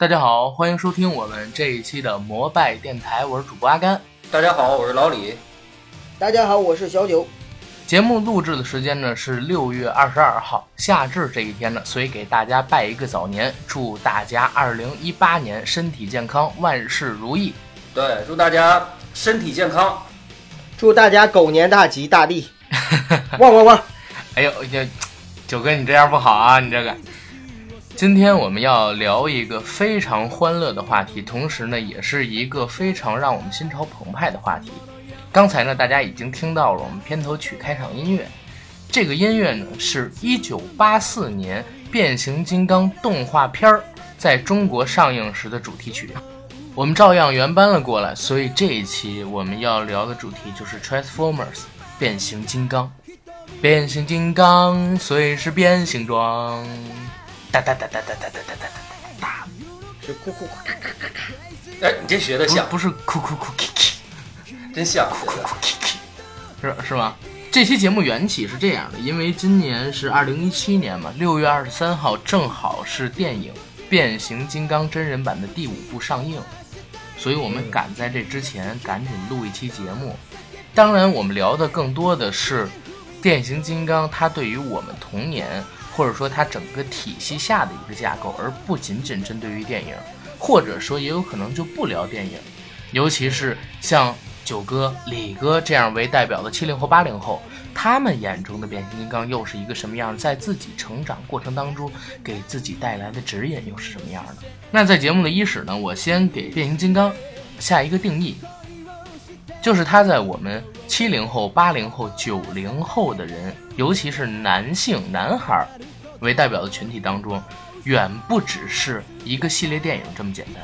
大家好，欢迎收听我们这一期的摩拜电台，我是主播阿甘。大家好，我是老李。大家好，我是小九。节目录制的时间呢是六月二十二号，夏至这一天呢，所以给大家拜一个早年，祝大家二零一八年身体健康，万事如意。对，祝大家身体健康。祝大家狗年大吉大利！汪汪汪！哎呦，这九哥你这样不好啊，你这个。今天我们要聊一个非常欢乐的话题，同时呢，也是一个非常让我们心潮澎湃的话题。刚才呢，大家已经听到了我们片头曲开场音乐，这个音乐呢是一九八四年《变形金刚》动画片儿在中国上映时的主题曲。我们照样原搬了过来，所以这一期我们要聊的主题就是 Transformers 变形金刚。变形金刚随时变形装，哒哒哒哒哒哒哒哒哒哒哒。是哭哭哭咔咔咔咔。哎，你这学的像，不是哭哭哭 k 真像。是是吗？这期节目缘起是这样的，因为今年是二零一七年嘛，六月二十三号正好是电影《变形金刚》真人版的第五部上映，所以我们赶在这之前赶紧录一期节目。当然，我们聊的更多的是变形金刚它对于我们童年，或者说它整个体系下的一个架构，而不仅仅针对于电影，或者说也有可能就不聊电影，尤其是像。九哥、李哥这样为代表的七零后、八零后，他们眼中的变形金刚又是一个什么样？在自己成长过程当中，给自己带来的指引又是什么样的？那在节目的伊始呢，我先给变形金刚下一个定义，就是它在我们七零后、八零后、九零后的人，尤其是男性男孩为代表的群体当中，远不只是一个系列电影这么简单。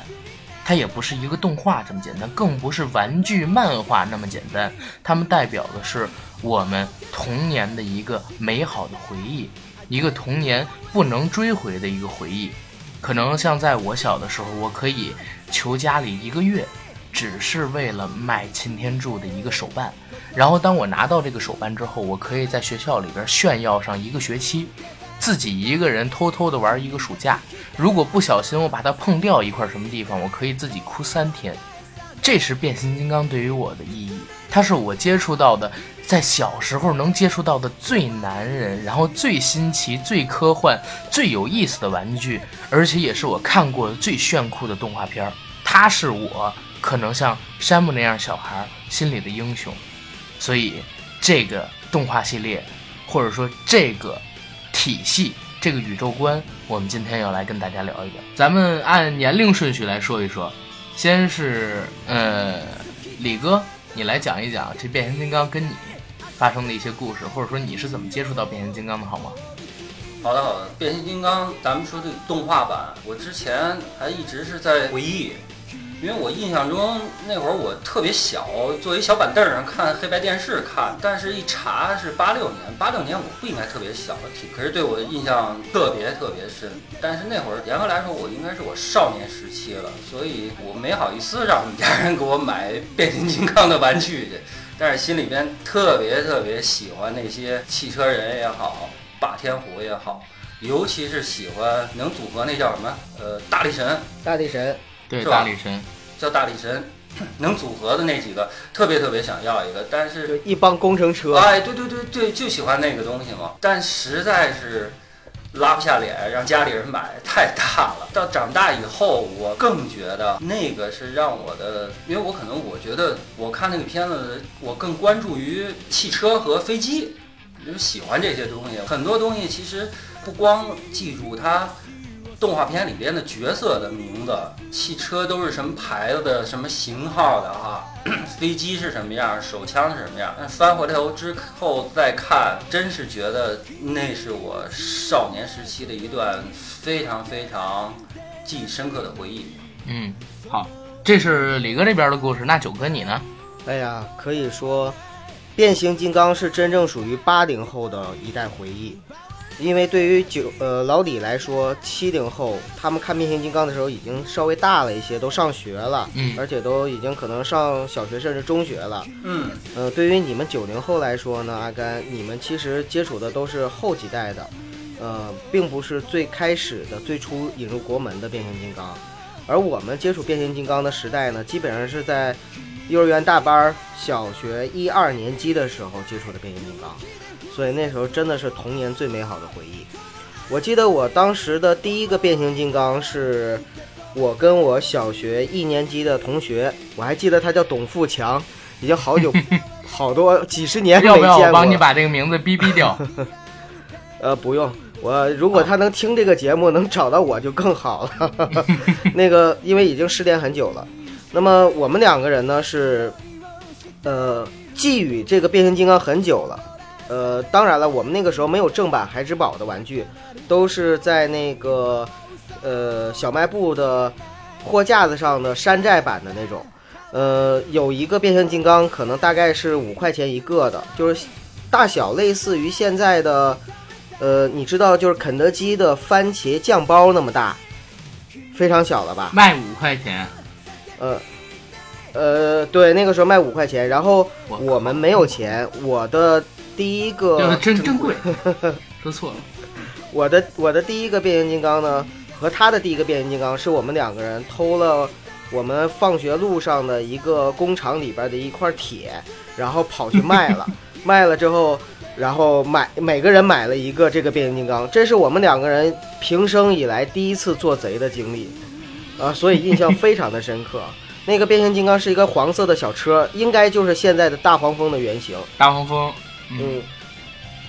它也不是一个动画这么简单，更不是玩具漫画那么简单。它们代表的是我们童年的一个美好的回忆，一个童年不能追回的一个回忆。可能像在我小的时候，我可以求家里一个月，只是为了买擎天柱的一个手办。然后当我拿到这个手办之后，我可以在学校里边炫耀上一个学期。自己一个人偷偷的玩一个暑假，如果不小心我把它碰掉一块什么地方，我可以自己哭三天。这是变形金刚对于我的意义，它是我接触到的，在小时候能接触到的最男人，然后最新奇、最科幻、最有意思的玩具，而且也是我看过的最炫酷的动画片儿。它是我可能像山姆那样小孩心里的英雄，所以这个动画系列，或者说这个。体系这个宇宙观，我们今天要来跟大家聊一聊。咱们按年龄顺序来说一说，先是呃，李哥，你来讲一讲这变形金刚跟你发生的一些故事，或者说你是怎么接触到变形金刚的，好吗？好的，好的。变形金刚，咱们说这个动画版，我之前还一直是在回忆。因为我印象中那会儿我特别小，坐一小板凳上看黑白电视看，但是一查是八六年，八六年我不应该特别小的体，可是对我的印象特别特别深。但是那会儿严格来说，我应该是我少年时期了，所以我没好意思让家人给我买变形金刚的玩具去，但是心里边特别特别喜欢那些汽车人也好，霸天虎也好，尤其是喜欢能组合那叫什么呃大力神，大力神。对，大力神叫大力神，能组合的那几个特别特别想要一个，但是一帮工程车，哎，对对对对，就喜欢那个东西嘛，但实在是拉不下脸让家里人买，太大了。到长大以后，我更觉得那个是让我的，因为我可能我觉得我看那个片子，我更关注于汽车和飞机，就喜欢这些东西。很多东西其实不光记住它。动画片里边的角色的名字，汽车都是什么牌子的、什么型号的哈？飞机是什么样？手枪是什么样？翻回头之后再看，真是觉得那是我少年时期的一段非常非常记忆深刻的回忆。嗯，好，这是李哥这边的故事。那九哥你呢？哎呀，可以说，变形金刚是真正属于八零后的一代回忆。因为对于九呃老李来说，七零后他们看变形金刚的时候已经稍微大了一些，都上学了，嗯而且都已经可能上小学甚至中学了。嗯，呃，对于你们九零后来说呢，阿甘，你们其实接触的都是后几代的，呃，并不是最开始的最初引入国门的变形金刚。而我们接触变形金刚的时代呢，基本上是在幼儿园大班儿、小学一二年级的时候接触的变形金刚，所以那时候真的是童年最美好的回忆。我记得我当时的第一个变形金刚是我跟我小学一年级的同学，我还记得他叫董富强，已经好久 好多几十年没要不要见过我帮你把这个名字逼逼掉？呃，不用，我如果他能听这个节目，能找到我就更好了。那个，因为已经失联很久了。那么我们两个人呢是，呃，寄予这个变形金刚很久了。呃，当然了，我们那个时候没有正版孩之宝的玩具，都是在那个呃小卖部的货架子上的山寨版的那种。呃，有一个变形金刚，可能大概是五块钱一个的，就是大小类似于现在的。呃，你知道就是肯德基的番茄酱包那么大，非常小了吧？卖五块钱，呃，呃，对，那个时候卖五块钱，然后我我们没有钱，我的第一个个，真真贵，说错了。我的我的第一个变形金刚呢，和他的第一个变形金刚是我们两个人偷了我们放学路上的一个工厂里边的一块铁，然后跑去卖了，卖了之后。然后买每个人买了一个这个变形金刚，这是我们两个人平生以来第一次做贼的经历，啊，所以印象非常的深刻。那个变形金刚是一个黄色的小车，应该就是现在的大黄蜂的原型。大黄蜂，嗯，嗯，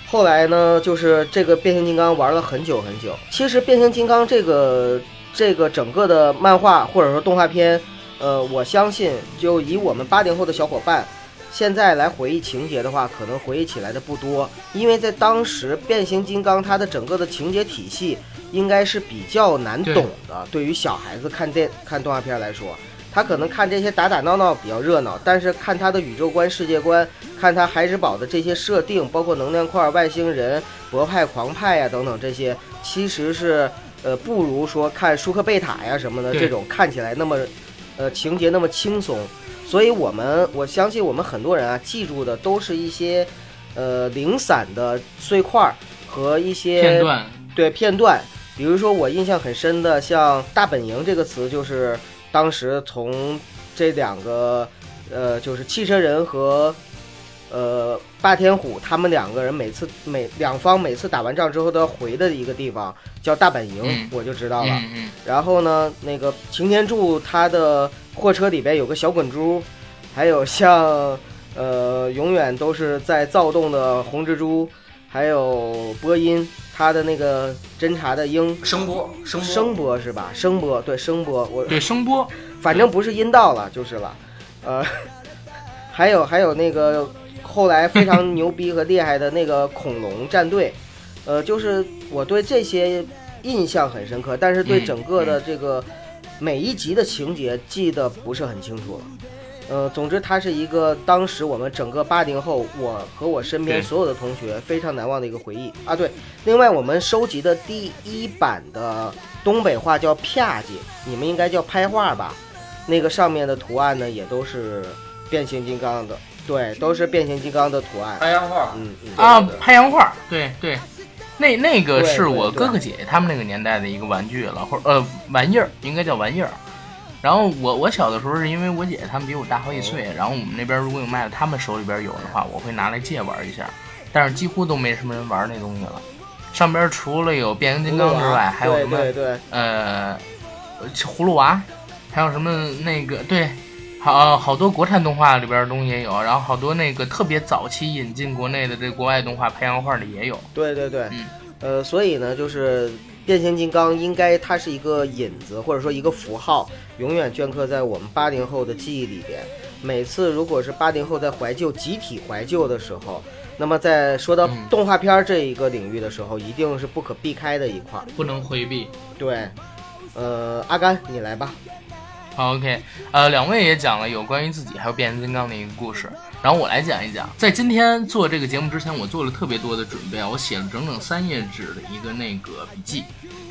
后来呢，就是这个变形金刚玩了很久很久。其实变形金刚这个这个整个的漫画或者说动画片，呃，我相信就以我们八零后的小伙伴。现在来回忆情节的话，可能回忆起来的不多，因为在当时变形金刚它的整个的情节体系应该是比较难懂的，对于小孩子看电看动画片来说，他可能看这些打打闹闹比较热闹，但是看他的宇宙观、世界观，看他孩之宝的这些设定，包括能量块、外星人、博派、狂派呀、等等这些，其实是呃不如说看舒克贝塔呀什么的这种看起来那么呃情节那么轻松。所以我们我相信我们很多人啊记住的都是一些呃零散的碎块儿和一些片段，对片段，比如说我印象很深的，像“大本营”这个词，就是当时从这两个呃，就是汽车人和呃霸天虎他们两个人每次每两方每次打完仗之后都要回的一个地方，叫大本营，嗯。我就知道了。嗯嗯，然后呢，那个擎天柱他的货车里边有个小滚珠，还有像呃永远都是在躁动的红蜘蛛，还有波音他的那个侦察的鹰。声波，声波，声波是吧？声波对声波，我对，声波，反正不是阴道了就是了，呃，还有还有那个后来非常牛逼和厉害的那个恐龙战队，呃，就是我对这些印象很深刻，但是对嗯整个的这个每一集的情节记得不是很清楚了。呃，总之，它是一个当时我们整个八零后，我和我身边所有的同学非常难忘的一个回忆啊。对，另外我们收集的第一版的东北话叫“啪叽”，你们应该叫拍画吧？那个上面的图案呢，也都是变形金刚的，对，都是变形金刚的图案。拍洋画，嗯嗯，啊拍洋画，对对，那那个是我哥哥姐姐他们那个年代的一个玩具了，或者呃玩意儿，应该叫玩意儿。然后我我小的时候是因为我姐姐他们比我大好几岁，然后我们那边如果有卖的，他们手里边有的话，我会拿来借玩一下。但是几乎都没什么人玩那东西了。上边除了有变形金刚之外，还有什么对对对，呃葫芦娃，还有什么那个对，好好多国产动画里边的东西也有，然后好多那个特别早期引进国内的这国外动画拍洋画的也有。对对对，嗯呃，所以呢，就是变形金刚应该它是一个引子，或者说一个符号，永远镌刻在我们八零后的记忆里边。每次如果是八零后在怀旧、集体怀旧的时候，那么在说到嗯动画片儿这一个领域的时候，一定是不可避开的一块儿。不能回避。对，呃，阿甘，你来吧。好 OK，呃，两位也讲了有关于自己还有变形金刚的一个故事，然后我来讲一讲。在今天做这个节目之前，我做了特别多的准备啊，我写了整整三页纸的一个那个笔记。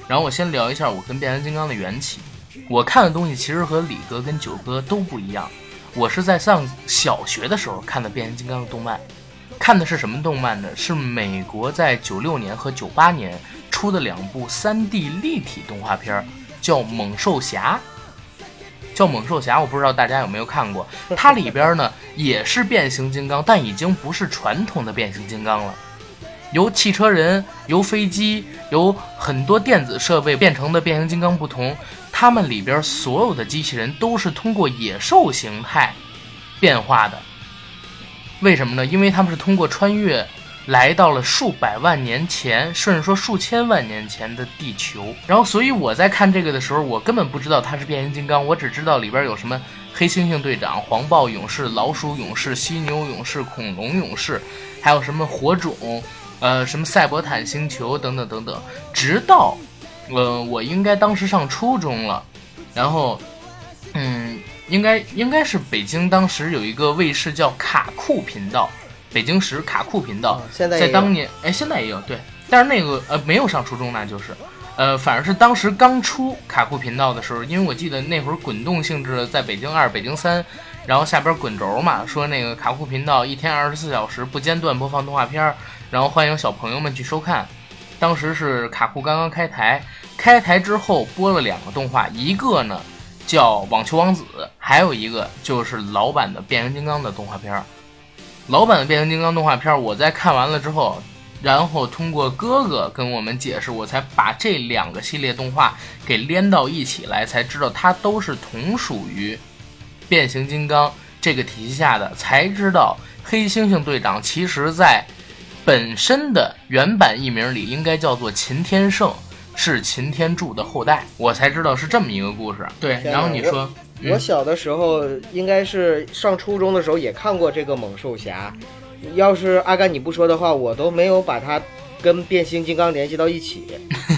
然后我先聊一下我跟变形金刚的缘起。我看的东西其实和李哥跟九哥都不一样。我是在上小学的时候看的变形金刚的动漫，看的是什么动漫呢？是美国在九六年和九八年出的两部 3D 立体动画片，叫《猛兽侠》。叫《猛兽侠》，我不知道大家有没有看过。它里边呢也是变形金刚，但已经不是传统的变形金刚了，由汽车人、由飞机、由很多电子设备变成的变形金刚不同，它们里边所有的机器人都是通过野兽形态变化的。为什么呢？因为他们是通过穿越。来到了数百万年前，甚至说数千万年前的地球。然后，所以我在看这个的时候，我根本不知道它是变形金刚，我只知道里边有什么黑猩猩队长、黄豹勇士、老鼠勇士、犀牛勇士、恐龙勇士，还有什么火种，呃，什么赛博坦星球等等等等。直到，呃，我应该当时上初中了，然后，嗯，应该应该是北京当时有一个卫视叫卡酷频道。北京时卡酷频道，在当年，哎，现在也有对，但是那个呃没有上初中，那就是，呃，反而是当时刚出卡酷频道的时候，因为我记得那会儿滚动性质的，在北京二、北京三，然后下边滚轴嘛，说那个卡酷频道一天二十四小时不间断播放动画片，然后欢迎小朋友们去收看。当时是卡酷刚刚开台，开台之后播了两个动画，一个呢叫网球王子，还有一个就是老版的变形金刚的动画片。老版的变形金刚动画片，我在看完了之后，然后通过哥哥跟我们解释，我才把这两个系列动画给连到一起来，才知道它都是同属于变形金刚这个体系下的。才知道黑猩猩队长其实在本身的原版译名里应该叫做秦天圣，是秦天柱的后代。我才知道是这么一个故事。对，然后你说。我小的时候应该是上初中的时候也看过这个猛兽侠，要是阿甘你不说的话，我都没有把它跟变形金刚联系到一起，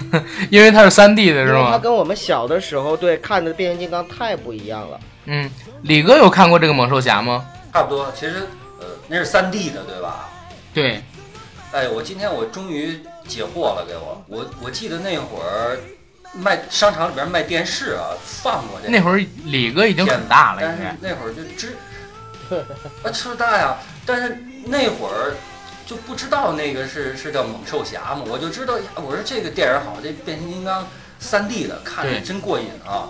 因为它是三 D 的是吗？它跟我们小的时候对看的变形金刚太不一样了。嗯，李哥有看过这个猛兽侠吗？差不多，其实呃那是三 D 的对吧？对。哎，我今天我终于解惑了，给我，我我记得那会儿。卖商场里边卖电视啊，放过这那会儿李哥已经很大了，但是那会儿就知 啊吃大呀，但是那会儿就不知道那个是是叫猛兽侠嘛，我就知道呀，我说这个电影好，这变形金刚三 D 的看着真过瘾啊！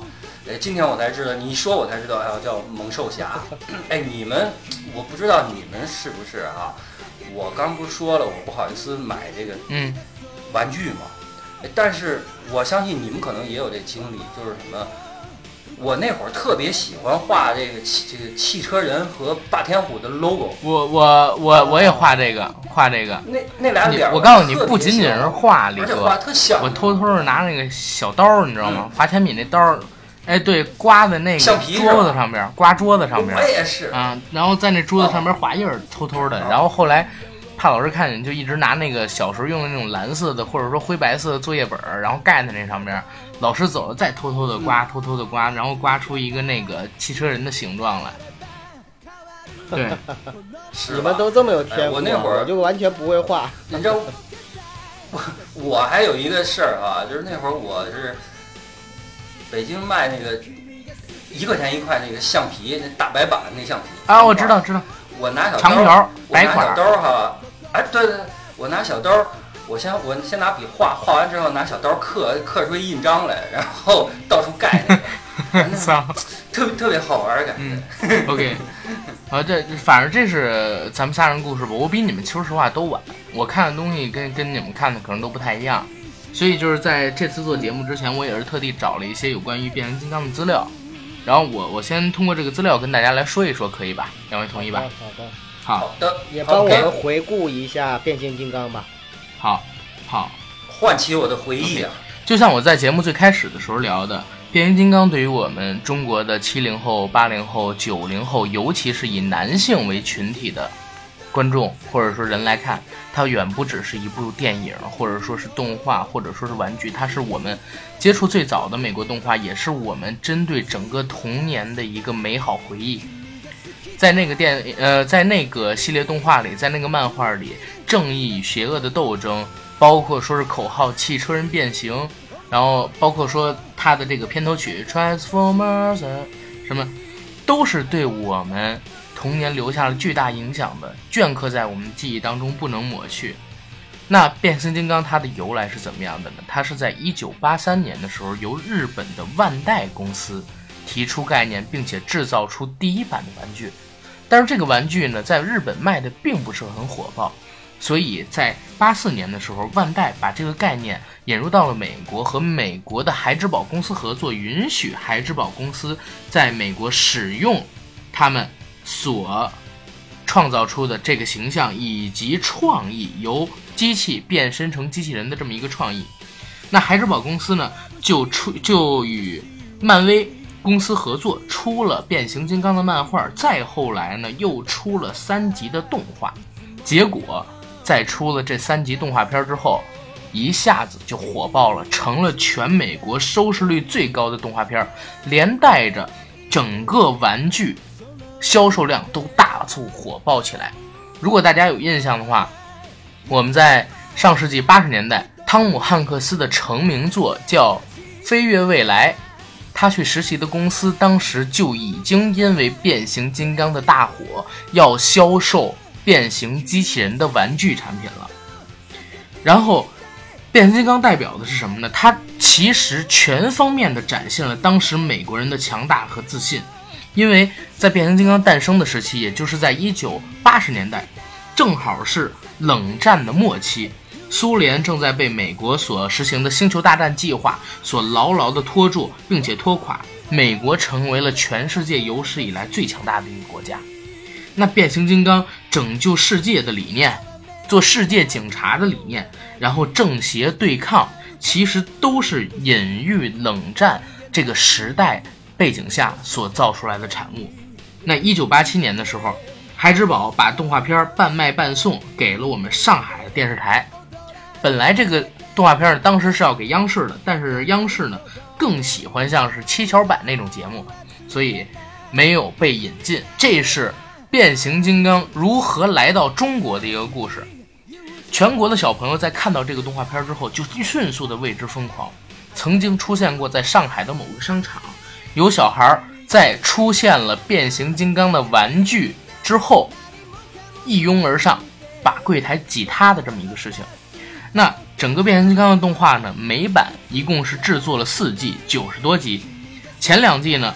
哎，今天我才知道，你一说我才知道还要叫猛兽侠。哎，你们我不知道你们是不是啊？我刚不是说了，我不好意思买这个嗯玩具嘛。但是我相信你们可能也有这经历，就是什么？我那会儿特别喜欢画这个汽这个汽车人和霸天虎的 logo。我我我我也画这个，画这个。那那俩脸，我告诉你，不仅仅是画，李哥，我偷偷的拿那个小刀，你知道吗？华天敏那刀，哎，对，刮在那个桌子上边，刮桌子上边。我也是。啊，然后在那桌子上边划印儿，偷偷的。然后后来。怕老师看见，就一直拿那个小时候用的那种蓝色的，或者说灰白色的作业本儿，然后盖在那上面。老师走了，再偷偷的刮，偷偷的刮，然后刮出一个那个汽车人的形状来。对，你们都这么有天赋，我那会儿就完全不会画。你知道，我我还有一个事儿啊，就是那会儿我是北京卖那个一块钱一块那个橡皮，那大白板那橡皮啊，我知道知道。我拿小长条白块小刀哈。哎，对对，我拿小刀，我先我先拿笔画画完之后，拿小刀刻刻出印章来，然后到处盖，特别特别好玩感觉。OK，啊，这反正这是咱们仨人故事吧。我比你们说实话都晚，我看的东西跟跟你们看的可能都不太一样，所以就是在这次做节目之前，我也是特地找了一些有关于变形金刚的资料，然后我我先通过这个资料跟大家来说一说，可以吧？两位同意吧？好的。好的，也帮我们回顾一下变形金刚吧。好，好，唤起我的回忆啊！就像我在节目最开始的时候聊的，变形金刚对于我们中国的七零后、八零后、九零后，尤其是以男性为群体的观众或者说人来看，它远不只是一部电影，或者说是动画，或者说是玩具，它是我们接触最早的美国动画，也是我们针对整个童年的一个美好回忆。在那个电呃，在那个系列动画里，在那个漫画里，正义与邪恶的斗争，包括说是口号“汽车人变形”，然后包括说它的这个片头曲 “Transformers”，什么，都是对我们童年留下了巨大影响的，镌刻在我们记忆当中不能抹去。那变形金刚它的由来是怎么样的呢？它是在一九八三年的时候，由日本的万代公司提出概念，并且制造出第一版的玩具。但是这个玩具呢，在日本卖的并不是很火爆，所以在八四年的时候，万代把这个概念引入到了美国，和美国的孩之宝公司合作，允许孩之宝公司在美国使用他们所创造出的这个形象以及创意，由机器变身成机器人的这么一个创意。那孩之宝公司呢，就出就与漫威。公司合作出了变形金刚的漫画，再后来呢又出了三集的动画，结果在出了这三集动画片之后，一下子就火爆了，成了全美国收视率最高的动画片，连带着整个玩具销售量都大促火爆起来。如果大家有印象的话，我们在上世纪八十年代，汤姆汉克斯的成名作叫《飞跃未来》。他去实习的公司当时就已经因为变形金刚的大火，要销售变形机器人的玩具产品了。然后，变形金刚代表的是什么呢？它其实全方面的展现了当时美国人的强大和自信，因为在变形金刚诞生的时期，也就是在一九八十年代，正好是冷战的末期。苏联正在被美国所实行的星球大战计划所牢牢地拖住，并且拖垮。美国成为了全世界有史以来最强大的一个国家。那变形金刚拯救世界的理念，做世界警察的理念，然后正邪对抗，其实都是隐喻冷战这个时代背景下所造出来的产物。那一九八七年的时候，孩之宝把动画片半卖半送给了我们上海的电视台。本来这个动画片，当时是要给央视的，但是央视呢更喜欢像是七巧板那种节目，所以没有被引进。这是变形金刚如何来到中国的一个故事。全国的小朋友在看到这个动画片之后，就迅速的为之疯狂。曾经出现过在上海的某个商场，有小孩在出现了变形金刚的玩具之后，一拥而上，把柜台挤塌的这么一个事情。那整个变形金刚的动画呢，美版一共是制作了四季，九十多集。前两季呢，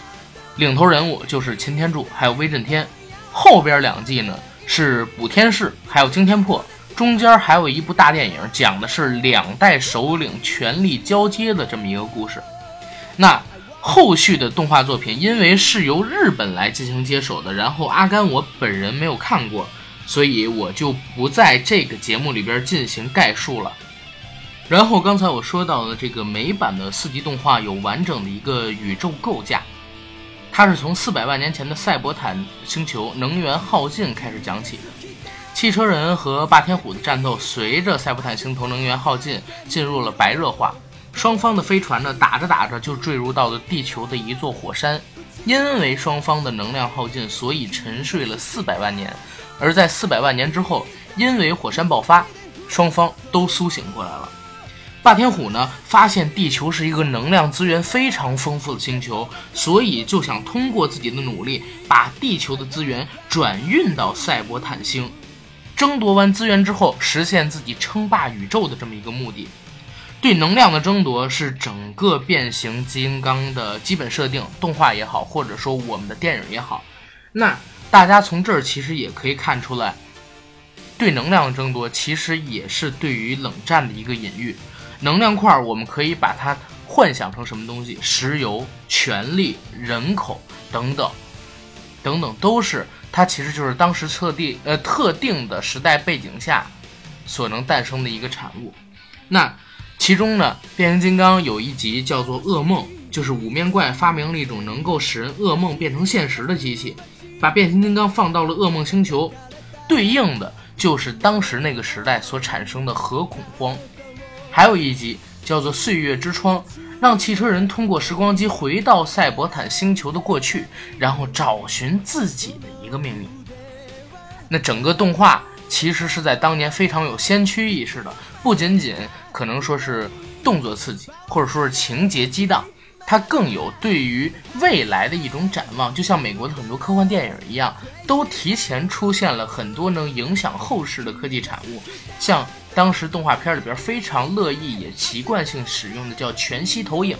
领头人物就是擎天柱还有威震天，后边两季呢是补天士还有惊天破，中间还有一部大电影，讲的是两代首领权力交接的这么一个故事。那后续的动画作品，因为是由日本来进行接手的，然后阿甘我本人没有看过。所以我就不在这个节目里边进行概述了。然后刚才我说到的这个美版的四 D 动画有完整的一个宇宙构架，它是从四百万年前的赛博坦星球能源耗尽开始讲起的。汽车人和霸天虎的战斗随着赛博坦星球能源耗尽进入了白热化，双方的飞船呢打着打着就坠入到了地球的一座火山，因为双方的能量耗尽，所以沉睡了四百万年。而在四百万年之后，因为火山爆发，双方都苏醒过来了。霸天虎呢，发现地球是一个能量资源非常丰富的星球，所以就想通过自己的努力，把地球的资源转运到赛博坦星，争夺完资源之后，实现自己称霸宇宙的这么一个目的。对能量的争夺是整个变形金刚的基本设定，动画也好，或者说我们的电影也好，那。大家从这儿其实也可以看出来，对能量的争夺其实也是对于冷战的一个隐喻。能量块我们可以把它幻想成什么东西？石油、权力、人口等等，等等都是它其实就是当时特定呃特定的时代背景下所能诞生的一个产物。那其中呢，变形金刚有一集叫做噩梦，就是五面怪发明了一种能够使人噩梦变成现实的机器。把变形金刚放到了噩梦星球，对应的就是当时那个时代所产生的核恐慌。还有一集叫做《岁月之窗》，让汽车人通过时光机回到赛博坦星球的过去，然后找寻自己的一个命运。那整个动画其实是在当年非常有先驱意识的，不仅仅可能说是动作刺激，或者说是情节激荡，它更有对于未来的一种展望。就像美国的很多科幻电影一样，都提前出现了很多能影响后世的科技产物，像当时动画片里边非常乐意也习惯性使用的叫全息投影。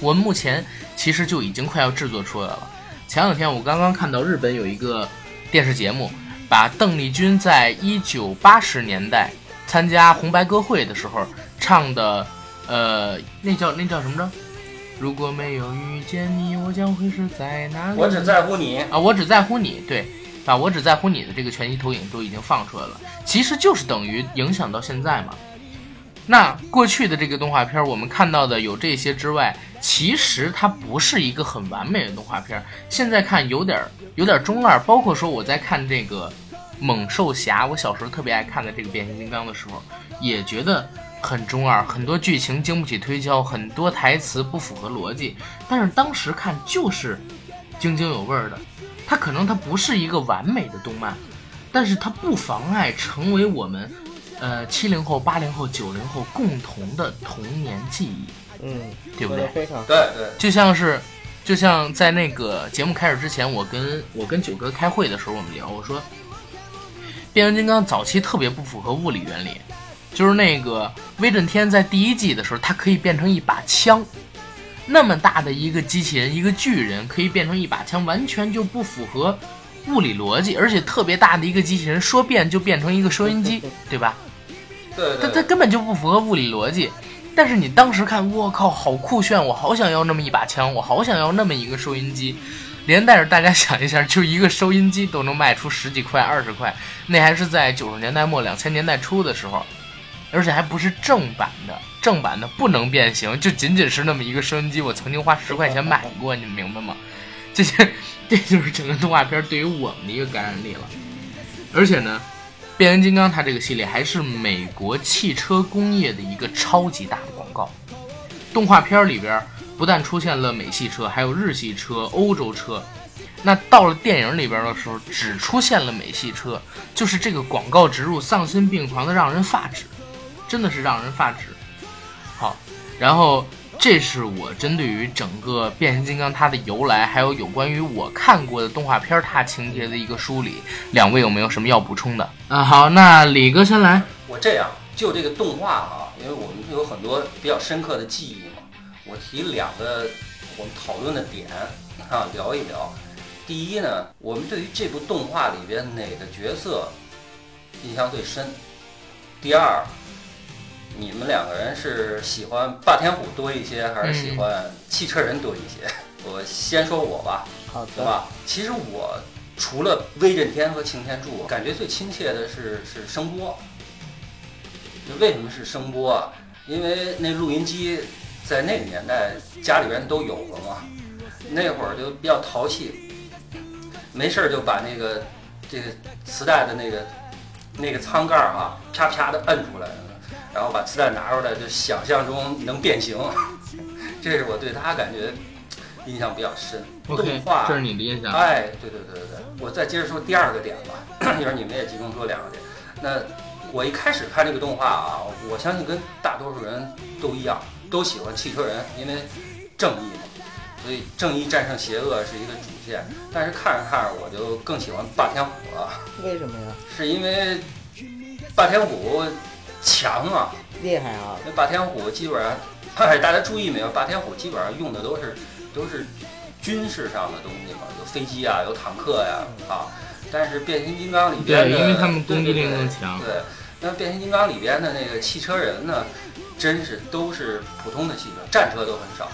我们目前其实就已经快要制作出来了。前两天我刚刚看到日本有一个电视节目，把邓丽君在一九八十年代参加红白歌会的时候唱的，呃，那叫那叫什么着？如果没有遇见你，我将会是在哪里？我只在乎你。啊，我只在乎你，对，把我只在乎你的这个全息投影都已经放出来了，其实就是等于影响到现在嘛。那过去的这个动画片，我们看到的有这些之外，其实它不是一个很完美的动画片。现在看有点儿有点儿中二，包括说我在看这个猛兽侠，我小时候特别爱看的这个变形金刚的时候，也觉得很中二，很多剧情经不起推敲，很多台词不符合逻辑。但是当时看就是津津有味儿的。它可能它不是一个完美的动漫，但是它不妨碍成为我们。呃，七零后、八零后、九零后共同的童年记忆，嗯，对不对？非常。对对，就像是，就像在那个节目开始之前，我跟我跟九哥开会的时候，我们聊，我说，变形金刚早期特别不符合物理原理，就是那个威震天在第一季的时候，它可以变成一把枪，那么大的一个机器人，一个巨人可以变成一把枪，完全就不符合物理逻辑，而且特别大的一个机器人说变就变成一个收音机，对吧？对对，它它根本就不符合物理逻辑，但是你当时看，我靠，好酷炫！我好想要那么一把枪，我好想要那么一个收音机。连带着大家想一下，就一个收音机都能卖出十几块、二十块，那还是在九十年代末、两千年代初的时候，而且还不是正版的，正版的不能变形，就仅仅是那么一个收音机。我曾经花十块钱买过，你们明白吗？这些，这就是整个动画片对于我们的一个感染力了。而且呢。变形金刚它这个系列还是美国汽车工业的一个超级大的广告。动画片里边不但出现了美系车，还有日系车、欧洲车。那到了电影里边的时候，只出现了美系车，就是这个广告植入丧心病狂的，让人发指，真的是让人发指。好，然后。这是我针对于整个变形金刚它的由来，还有有关于我看过的动画片它情节的一个梳理。两位有没有什么要补充的？啊，好，那李哥先来。我这样就这个动画啊，因为我们有很多比较深刻的记忆嘛，我提两个我们讨论的点啊，聊一聊。第一呢，我们对于这部动画里边哪个角色印象最深？第二。你们两个人是喜欢霸天虎多一些，还是喜欢汽车人多一些？我先说我吧，好的吧。其实我除了威震天和擎天柱，感觉最亲切的是是声波。为什么是声波啊？因为那录音机在那个年代家里边都有了嘛，那会儿就比较淘气，没事儿就把那个这个磁带的那个那个舱盖儿哈，啪啪的摁出来。然后把磁带拿出来，就想象中能变形，这是我对他感觉印象比较深。动画，这是你的印象。哎，对对对对对，我再接着说第二个点吧，一会儿你们也集中说两个点。那我一开始看这个动画啊，我相信跟大多数人都一样，都喜欢汽车人，因为正义嘛，所以正义战胜邪恶是一个主线。但是看着看着，我就更喜欢霸天虎了。为什么呀？是因为霸天虎。强啊，厉害啊！那霸天虎基本上，大家注意没有？霸天虎基本上用的都是都是军事上的东西嘛，有飞机啊，有坦克呀啊。但是变形金刚里边的，对，因为他们攻击力更强。对，那变形金刚里边的那个汽车人呢，真是都是普通的汽车，战车都很少，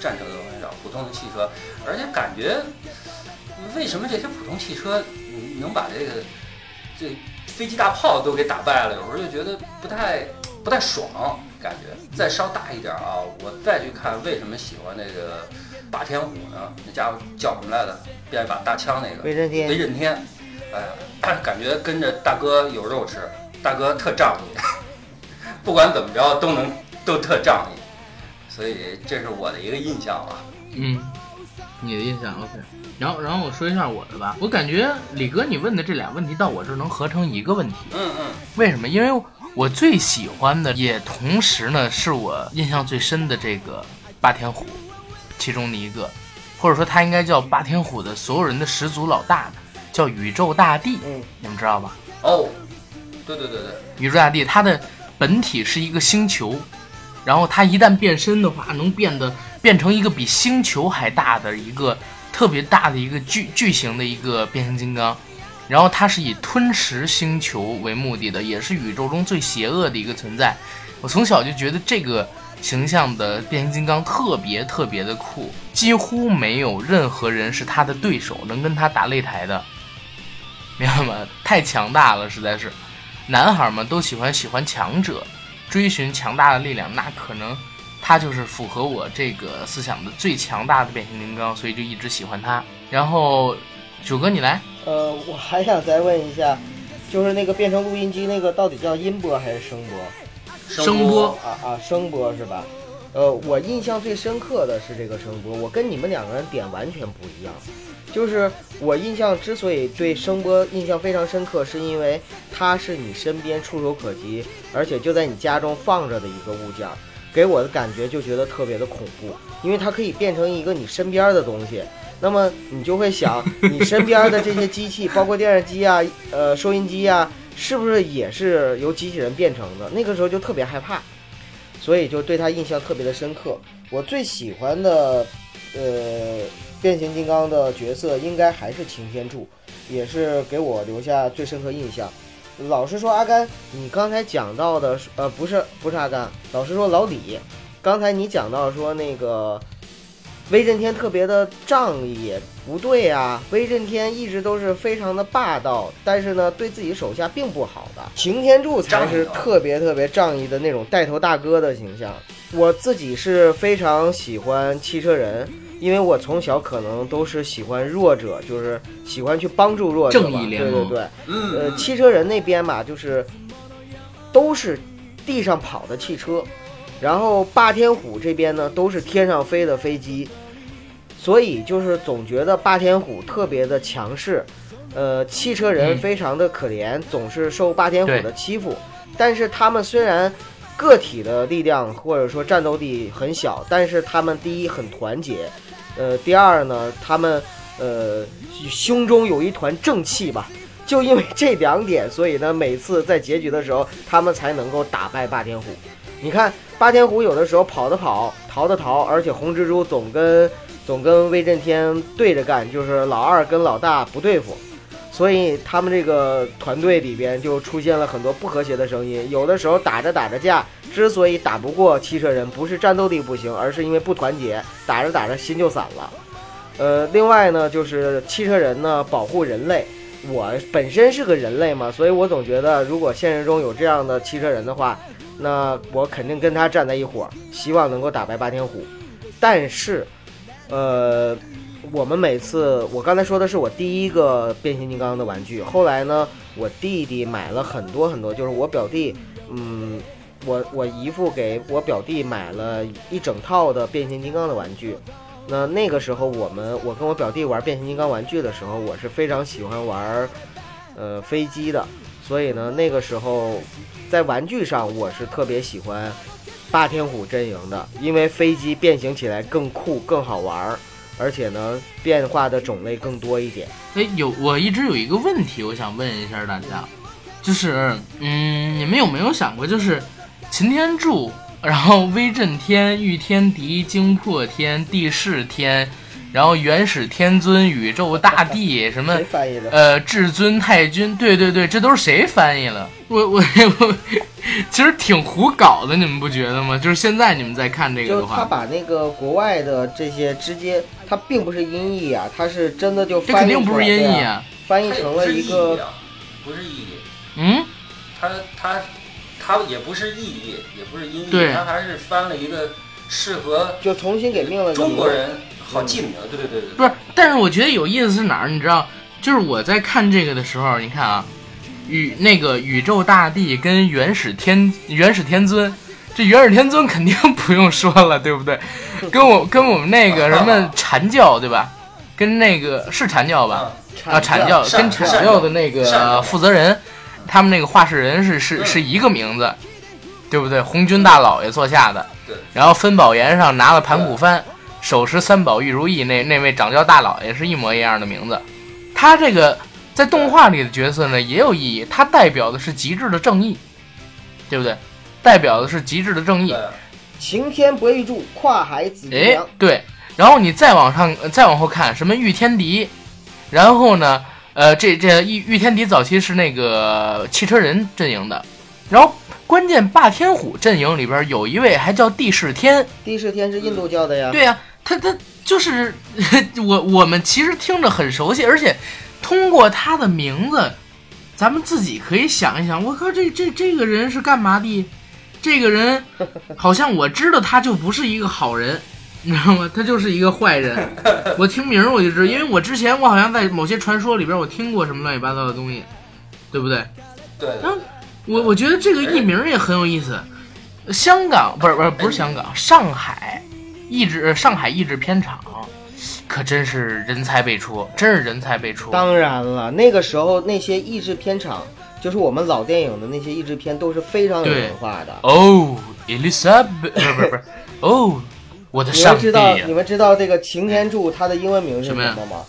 战车都很少，普通的汽车。而且感觉，为什么这些普通汽车能把这个这？飞机大炮都给打败了，有时候就觉得不太不太爽，感觉再稍大一点啊，我再去看为什么喜欢那个霸天虎呢？那家伙叫什么来着？变一把大枪那个威震天。威震天，哎呀，感觉跟着大哥有肉吃，大哥特仗义，不管怎么着都能都特仗义，所以这是我的一个印象吧。嗯，你的印象 OK。然后，然后我说一下我的吧。我感觉李哥你问的这俩问题到我这儿能合成一个问题。嗯嗯，为什么？因为我最喜欢的，也同时呢是我印象最深的这个霸天虎，其中的一个，或者说他应该叫霸天虎的所有人的始祖老大，叫宇宙大帝，嗯，你们知道吧？哦，对对对对，宇宙大帝他的本体是一个星球，然后它一旦变身的话，能变得变成一个比星球还大的一个特别大的一个巨巨型的一个变形金刚，然后它是以吞食星球为目的的，也是宇宙中最邪恶的一个存在。我从小就觉得这个形象的变形金刚特别特别的酷，几乎没有任何人是他的对手，能跟他打擂台的，明白吗？太强大了，实在是。男孩们都喜欢喜欢强者，追寻强大的力量，那可能他就是符合我这个思想的最强大的变形金刚，所以就一直喜欢他。然后，九哥你来，呃，我还想再问一下，就是那个变成录音机那个到底叫音波还是声波？声波啊啊，声波是吧？呃，我印象最深刻的是这个声波，我跟你们两个人点完全不一样。就是我印象之所以对声波印象非常深刻，是因为它是你身边触手可及，而且就在你家中放着的一个物件儿，给我的感觉就觉得特别的恐怖，因为它可以变成一个你身边的东西。那么你就会想，你身边的这些机器，包括电视机啊、呃收音机啊，是不是也是由机器人变成的？那个时候就特别害怕，所以就对他印象特别的深刻。我最喜欢的，呃，变形金刚的角色应该还是擎天柱，也是给我留下最深刻印象。老实说，阿甘，你刚才讲到的，呃，不是不是阿甘，老实说，老李，刚才你讲到说那个威震天特别的仗义，不对啊，威震天一直都是非常的霸道，但是呢，对自己手下并不好的。擎天柱才是特别特别仗义的那种带头大哥的形象。我自己是非常喜欢汽车人，因为我从小可能都是喜欢弱者，就是喜欢去帮助弱者。正义联盟对对对，嗯，呃，汽车人那边吧，就是都是地上跑的汽车，然后霸天虎这边呢都是天上飞的飞机，所以就是总觉得霸天虎特别的强势，呃，汽车人嗯非常的可怜，总是受霸天虎的欺负。但是他们虽然个体的力量或者说战斗力很小，但是他们第一很团结，呃，第二呢，他们呃胸中有一团正气吧。就因为这两点，所以呢，每次在结局的时候，他们才能够打败霸天虎。你看，霸天虎有的时候跑的跑，逃的逃，而且红蜘蛛总跟总跟威震天对着干，就是老二跟老大不对付，所以他们这个团队里边就出现了很多不和谐的声音。有的时候打着打着架，之所以打不过汽车人，不是战斗力不行，而是因为不团结，打着打着心就散了。呃，另外呢，就是汽车人呢保护人类。我本身是个人类嘛，所以我总觉得，如果现实中有这样的汽车人的话，那我肯定跟他站在一伙儿，希望能够打败霸天虎。但是，呃，我们每次，我刚才说的是我第一个变形金刚的玩具，后来呢，我弟弟买了很多很多，就是我表弟，嗯，我我姨父给我表弟买了一整套的变形金刚的玩具。那那个时候，我们我跟我表弟玩变形金刚玩具的时候，我是非常喜欢玩，呃，飞机的。所以呢，那个时候在玩具上，我是特别喜欢霸天虎阵营的，因为飞机变形起来更酷、更好玩儿，而且呢，变化的种类更多一点。哎，有我一直有一个问题，我想问一下大家，就是，嗯，你们有没有想过，就是擎天柱，然后威震天、御天敌、惊破天、地势天，然后元始天尊、宇宙大帝，什么谁翻译的？呃，至尊太君，对对对，这都是谁翻译了？我我我，其实挺胡搞的，你们不觉得吗？就是现在你们在看这个的话，他把那个国外的这些直接，他并不是音译啊，它是真的就这翻译肯定不是音译啊，啊。翻译成了一个不是意义，嗯，它它它也不是意义，也不是音译，对它还是翻了一个适合就重新给命了个中国人好记名，对对对对，不是，但是我觉得有意思是哪儿？你知道，就是我在看这个的时候，你看啊，宇那个宇宙大帝跟元始天元始天尊，这元始天尊肯定 不用说了，对不对？跟我跟我们那个什么 禅教对吧？跟那个是禅教吧？啊，阐教跟阐教的那个负责人，他们那个画事人是是是一个名字，对不对？红军大老爷座下的，对。然后分宝岩上拿了盘古幡，手持三宝玉如意，那那位掌教大老爷是一模一样的名字。他这个在动画里的角色呢也有意义，他代表的是极致的正义，对不对？代表的是极致的正义。擎天博玉柱，跨海紫金哎，对。然后你再往上再往后看，什么御天敌？然后呢，呃，这这御御天敌早期是那个汽车人阵营的，然后关键霸天虎阵营里边有一位还叫帝释天，帝释天是印度教的呀。对呀，他他就是 我我们其实听着很熟悉，而且通过他的名字，咱们自己可以想一想，我靠，这这这个人是干嘛的？这个人好像我知道他就不是一个好人。你知道吗？他就是一个坏人。我听名我就知道，因为我之前我好像在某些传说里边我听过什么乱七八糟的东西，对不对？对。我我觉得这个艺名也很有意思。香港不是不是不是香港，上海译制上海译制片厂可真是人才辈出，真是人才辈出。当然了，那个时候那些译制片厂，就是我们老电影的那些译制片都是非常有文化的。哦，Elizabeth，不是不是不是，哦。我的你们知道你们知道这个擎天柱它的英文名是什么吗？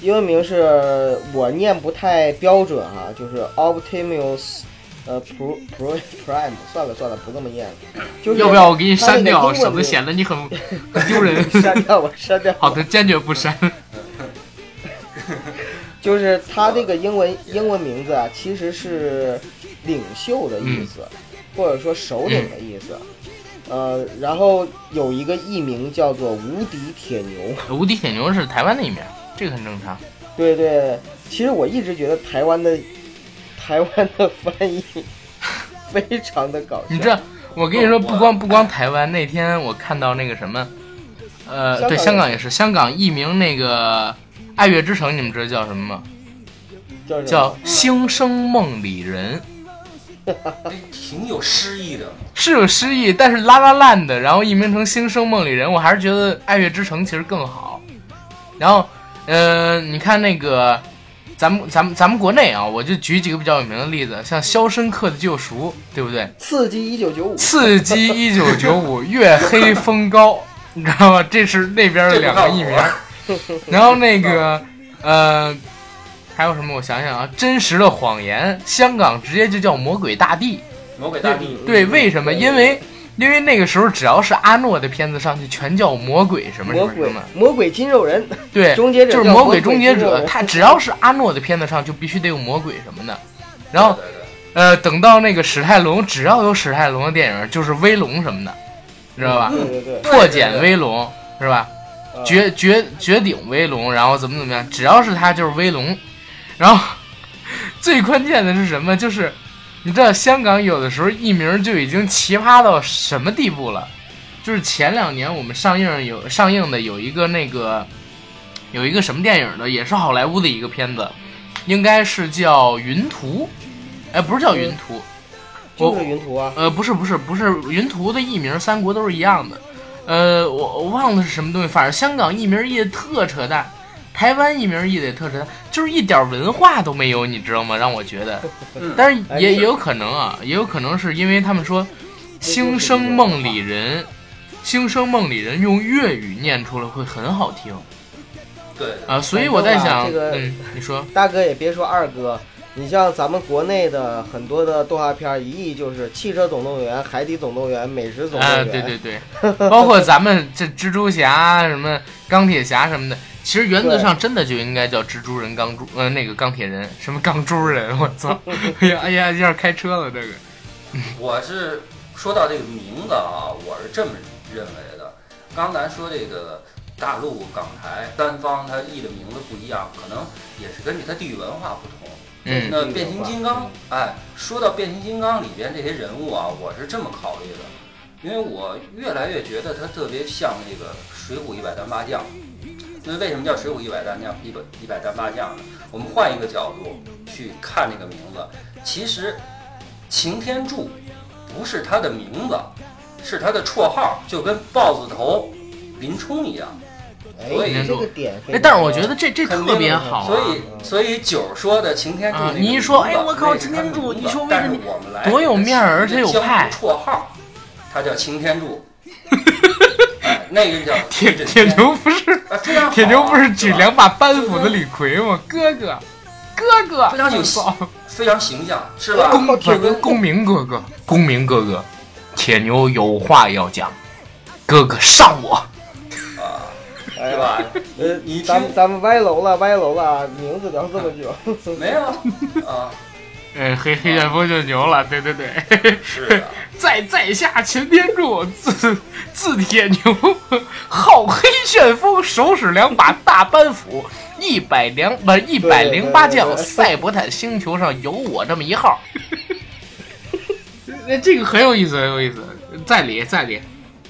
英文名是我念不太标准哈，就是 Optimus，呃，Pro Pro Prime。算了算了，不这么念。就是要不要我给你删掉，省得显得你很很 丢人。删掉吧，删掉。好的，坚决不删。就是他这个英文英文名字啊，其实是领袖的意思，或者说首领的意思。呃，然后有一个艺名叫做无敌铁牛，无敌铁牛是台湾的艺名，这个很正常。对对，其实我一直觉得台湾的台湾的翻译非常的搞笑。你知道，我跟你说，不光不光台湾，那天我看到那个什么，呃，对，香港也是，香港艺名那个《爱乐之城》，你们知道叫什么吗？叫叫星生梦里人。挺有诗意的，是有诗意，但是拉拉烂的，然后译名成《星生梦里人》，我还是觉得《爱乐之城》其实更好。然后，嗯，你看那个，咱们咱们咱们国内啊，我就举几个比较有名的例子，像《肖申克的救赎》，对不对？刺激一九九五，刺激一九九五，月黑风高，你知道吗？这是那边的两个译名。然后那个，呃。还有什么？我想想啊，真实的谎言，香港直接就叫魔鬼大帝。魔鬼大帝。对，为什么？因为因为那个时候只要是阿诺的片子上去，全叫魔鬼什么什么什么。魔鬼筋肉人。对，终结者就是魔鬼终结者。他只要是阿诺的片子上，就必须得有魔鬼什么的。然后，呃，等到那个史泰龙，只要有史泰龙的电影，就是威龙什么的，你知道吧？对对对。破茧威龙是吧？绝绝绝顶威龙，然后怎么怎么样？只要是他就是威龙。然后最关键的是什么？就是你知道香港有的时候艺名就已经奇葩到什么地步了？就是前两年我们上映有上映的有一个那个有一个什么电影的，也是好莱坞的一个片子，应该是叫《云图》。哎，不是叫《云图》，就是《云图》啊。呃，不是不是不是，《云图》的艺名三国都是一样的。呃，我我忘了是什么东西，反正香港一名译的特扯淡。台湾译名译的也特扯淡，就是一点文化都没有，你知道吗？让我觉得，但是也也有可能啊，也有可能是因为他们说“星生梦里人”，“星生梦里人”用粤语念出来会很好听。对啊，所以我在想，这个你说大哥也别说二哥，你像咱们国内的很多的动画片，一译就是《汽车总动员》《海底总动员》《美食总动员》。啊，对对对，包括咱们这蜘蛛侠、什么钢铁侠什么的。其实原则上真的就应该叫蜘蛛人钢珠，呃，那个钢铁人，什么钢珠人，我操！哎呀哎呀，有点开车了这个。我是说到这个名字啊，我是这么认为的。刚才说这个大陆、港台三方，它译的名字不一样，可能也是根据它地域文化不同。嗯。那变形金刚，哎，说到变形金刚里边这些人物啊，我是这么考虑的，因为我越来越觉得它特别像那个《水浒一百单八将》。那为什么叫水浒一百单将一百一百单八将呢？我们换一个角度去看这个名字，其实擎天柱不是他的名字，是他的绰号，就跟豹子头林冲一样。哎所以，这个点哎，但是我觉得这这特别好啊。所以，所以九儿说的擎天柱啊你一说哎我靠擎天柱你说为什么我们来多有面儿而且有派绰号，他叫擎天柱。哎，那个叫铁铁牛不是铁牛不是举两把板斧的李逵吗？哥哥，哥哥，非常有操非常形象，是吧？公不铁牛是公明哥哥，公明哥哥，铁牛有话要讲，哥哥上我。啊，哎呀对吧？呃你咱们咱们歪楼了，歪楼了，名字聊这么久，没有啊？哎，黑黑旋风就牛了，对对对，是的，在在下擎天柱，字字铁牛，号黑旋风，手使两把大板斧，一百两不一百零八将，赛博坦星球上有我这么一号。那这个很有意思，很有意思。在理再理，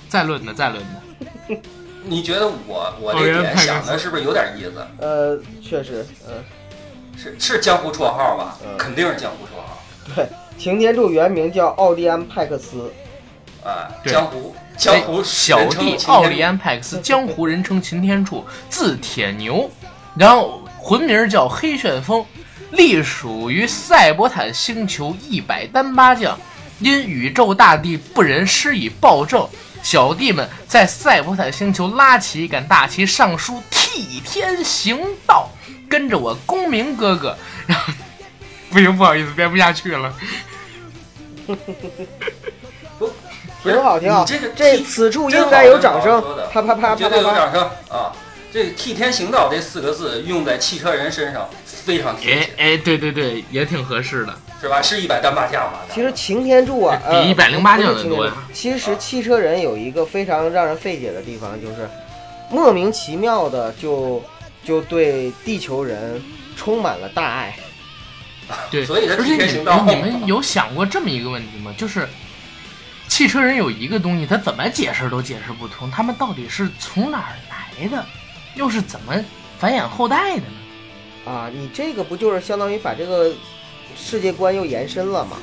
再论的再论的。你觉得我我这点派克斯想的是不是有点意思？呃，确实，嗯、是是江湖绰号吧？嗯肯定是江湖绰号。对，擎天柱原名叫奥利安·派克斯，啊，对江湖江湖哎小弟奥利安·派克斯，江湖人称擎天柱，字铁牛，然后魂名叫黑旋风，隶属于赛博坦星球一百单八将。因宇宙大帝不仁施以暴政，小弟们在赛博坦星球拉起一杆大旗，上书替天行道，跟着我公明哥哥。然后，不行，不好意思，编不下去了。挺好，挺好。你这个这此处应该有掌声啪啪啪绝对有啪啪啪。掌声啊！这“替天行道”这四个字用在汽车人身上非常贴切，哎哎，对对对，也挺合适的。是吧？是一百单八将嘛？其实擎天柱啊，呃，比108将的不是擎天多其实汽车人有一个非常让人费解的地方，就是莫名其妙的就就对地球人充满了大爱。对，所以而且你们你们有想过这么一个问题吗？就是汽车人有一个东西，他怎么解释都解释不通，他们到底是从哪儿来的，又是怎么繁衍后代的呢？啊，你这个不就是相当于把这个世界观又延伸了嘛？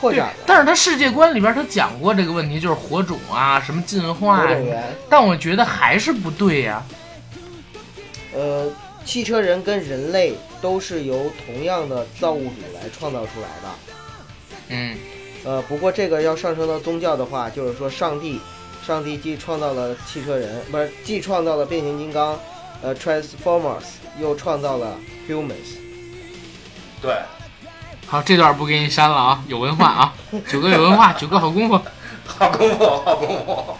扩展了。但是他世界观里边他讲过这个问题，就是火种啊，什么进化但我觉得还是不对呀、呃，汽车人跟人类都是由同样的造物主来创造出来的。嗯，呃，不过这个要上升到宗教的话，就是说上帝，上帝既创造了汽车人，不是既创造了变形金刚，呃，Transformers，又创造了 Humans。对，好，这段不给你删了啊，有文化啊，九哥有文化，九哥好功夫。好功夫，好功夫。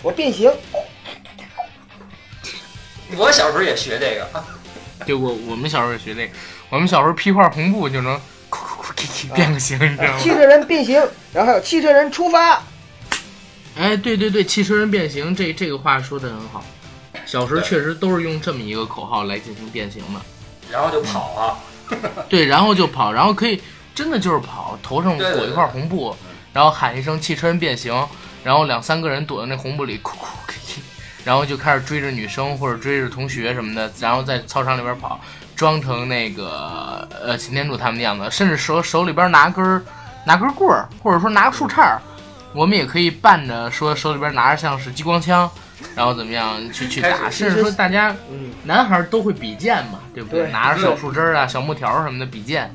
我变形，我小时候也学这个，对我我们小时候也学这个，我们小时候披块红布就能哭哭哭啼啼变个形，你知道吗？汽车人变形，然后还有汽车人出发。哎，对对对，汽车人变形，这这个话说的很好。小时候确实都是用这么一个口号来进行变形的。然后就跑啊，对，然后就跑，然后可以真的就是跑，头上裹一块红布，然后喊一声“汽车人变形”，然后两三个人躲在那红布里哭哭啼啼，然后就开始追着女生或者追着同学什么的，然后在操场里边跑，装成那个呃擎天柱他们的样子，甚至手手里边拿根儿拿根棍儿，或者说拿个树杈儿，我们也可以扮着说手里边拿着像是激光枪。然后怎么样去去打，甚至说大家嗯，男孩儿都会比剑嘛，对不对拿着小树枝儿啊、小木条儿什么的比剑。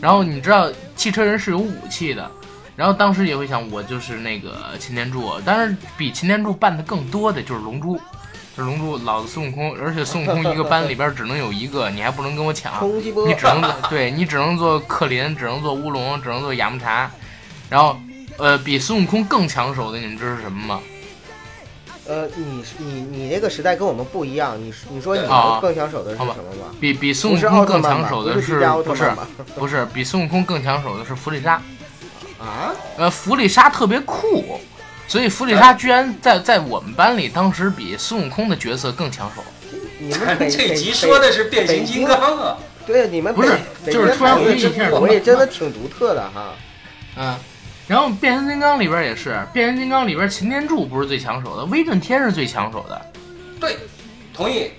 然后你知道汽车人是有武器的，然后当时也会想，我就是那个擎天柱，但是比擎天柱办的更多的就是龙珠，就是龙珠老子孙悟空，而且孙悟空一个班里边只能有一个，你还不能跟我抢，你，只能做对你只能做克林，只能做乌龙，只能做雅木茶，然后呃比孙悟空更抢手的，你们知道是什么吗？呃，你你你那个时代跟我们不一样，你你说你更抢手的是什么吗？比比孙悟空更？抢手的是不是？不是比孙悟空更抢手的是弗利莎。啊，呃，弗利莎特别酷，所以弗利莎居然在在我们班里当时比孙悟空的角色更抢手。你们这集说的是变形金刚啊，对你们不是就是突然回忆一下口味真的挺独特的哈。嗯，然后变形金刚里边也是，变形金刚里边擎天柱不是最抢手的，威震天是最抢手的。对，同意。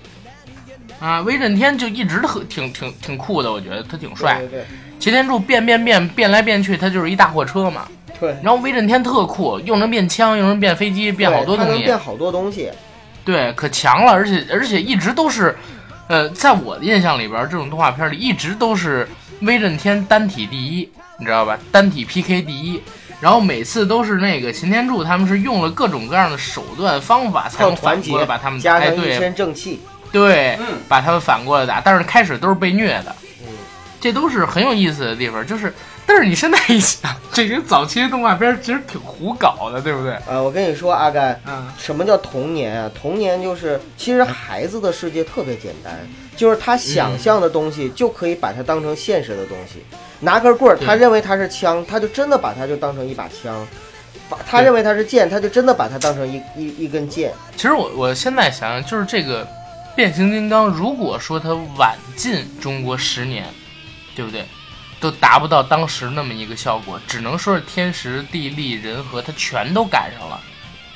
啊，威震天就一直特挺挺挺酷的，我觉得他挺帅。对对擎天柱变变变变来变去，他就是一大货车嘛。对对，然后威震天特酷，又能变枪，又能变飞机，变好多东西变。好多东西。对，可强了，而且而且一直都是，呃，在我的印象里边，这种动画片里一直都是威震天单体第一，你知道吧？单体 PK 第一。然后每次都是那个擎天柱，他们是用了各种各样的手段方法才靠能反团结过来把他们加哎对上一身正气，对，嗯把他们反过来打。但是开始都是被虐的，嗯，这都是很有意思的地方。就是，但是你现在一想，这些早期的动画片其实挺胡搞的，对不对？呃，我跟你说，阿甘，嗯，什么叫童年啊？童年就是，其实孩子的世界特别简单，就是他想象的东西就可以把它当成现实的东西。拿根棍儿，他认为它是枪，他就真的把它就当成一把枪；把他认为它是剑，他就真的把它当成一一一根剑。其实我我现在想想，就是这个变形金刚，如果说它晚进中国十年，对不对？都达不到当时那么一个效果，只能说是天时地利人和，它全都赶上了。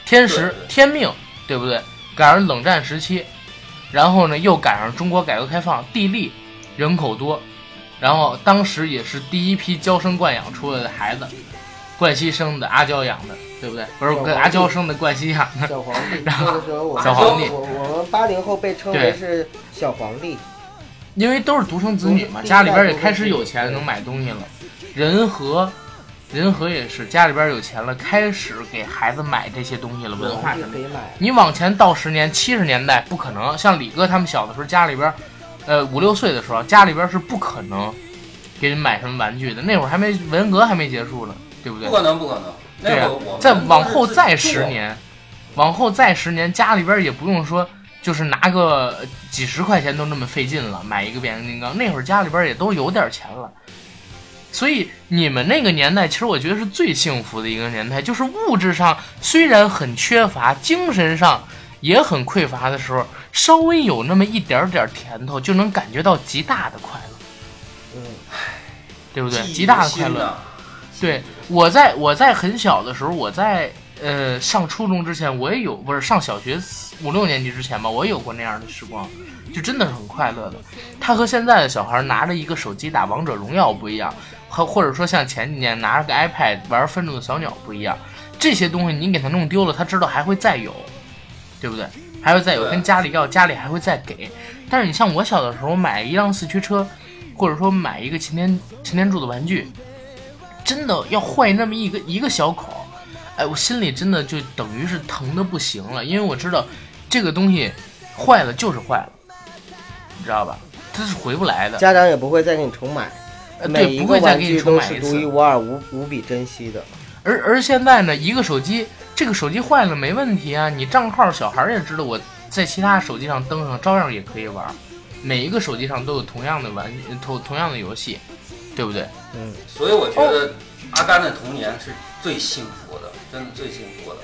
天时天命，对不对？赶上冷战时期，然后呢又赶上中国改革开放，地利人口多，然后当时也是第一批娇生惯养出来的孩子，冠希生的，阿娇养的，对不对？不是跟阿娇生的，冠希养的。小皇帝，然后小皇帝我我们八零后被称为是小皇帝。因为都是独生子女嘛，家里边也开始有钱，能买东西了。仁和，仁和也是家里边有钱了，开始给孩子买这些东西了，文化上面。皇帝可以买。你往前倒十年，七十年代不可能，像李哥他们小的时候，家里边，呃五六岁的时候，家里边是不可能给你买什么玩具的。那会儿还没文革还没结束呢，对不对不？可能，不可能。那对啊会儿我，们再往后再十年，往后再十年，家里边也不用说，就是拿个呃几十块钱都那么费劲了，买一个变形金刚。那会儿家里边也都有点钱了，所以你们那个年代，其实我觉得是最幸福的一个年代，就是物质上虽然很缺乏，精神上也很匮乏的时候，稍微有那么一点点甜头，就能感觉到极大的快乐，嗯，对不对？极大的快乐。对，我在我在很小的时候，我在呃上初中之前，我也有不是上小学五六年级之前吧，我也有过那样的时光，就真的是很快乐的。他和现在的小孩拿着一个手机打王者荣耀不一样，和或者说像前几年拿着个 iPad 玩愤怒的小鸟不一样。这些东西你给他弄丢了，他知道还会再有，对不对？还会再有，跟家里要，家里还会再给。但是你像我小的时候买一辆四驱车，或者说买一个擎天擎天柱的玩具，真的要坏那么一个一个小口，哎，我心里真的就等于是疼的不行了，因为我知道这个东西坏了就是坏了，你知道吧？它是回不来的，家长也不会再给你重买，呃对，每一个不会再给你玩具重买一都是独一。无二、无无比珍惜的。而而现在呢，一个手机，这个手机坏了没问题啊，你账号小孩也知道，我在其他手机上登上，照样也可以玩。每一个手机上都有同样的玩，同同样的游戏，对不对？嗯，所以我觉得阿甘的童年是最幸福的，真的最幸福的。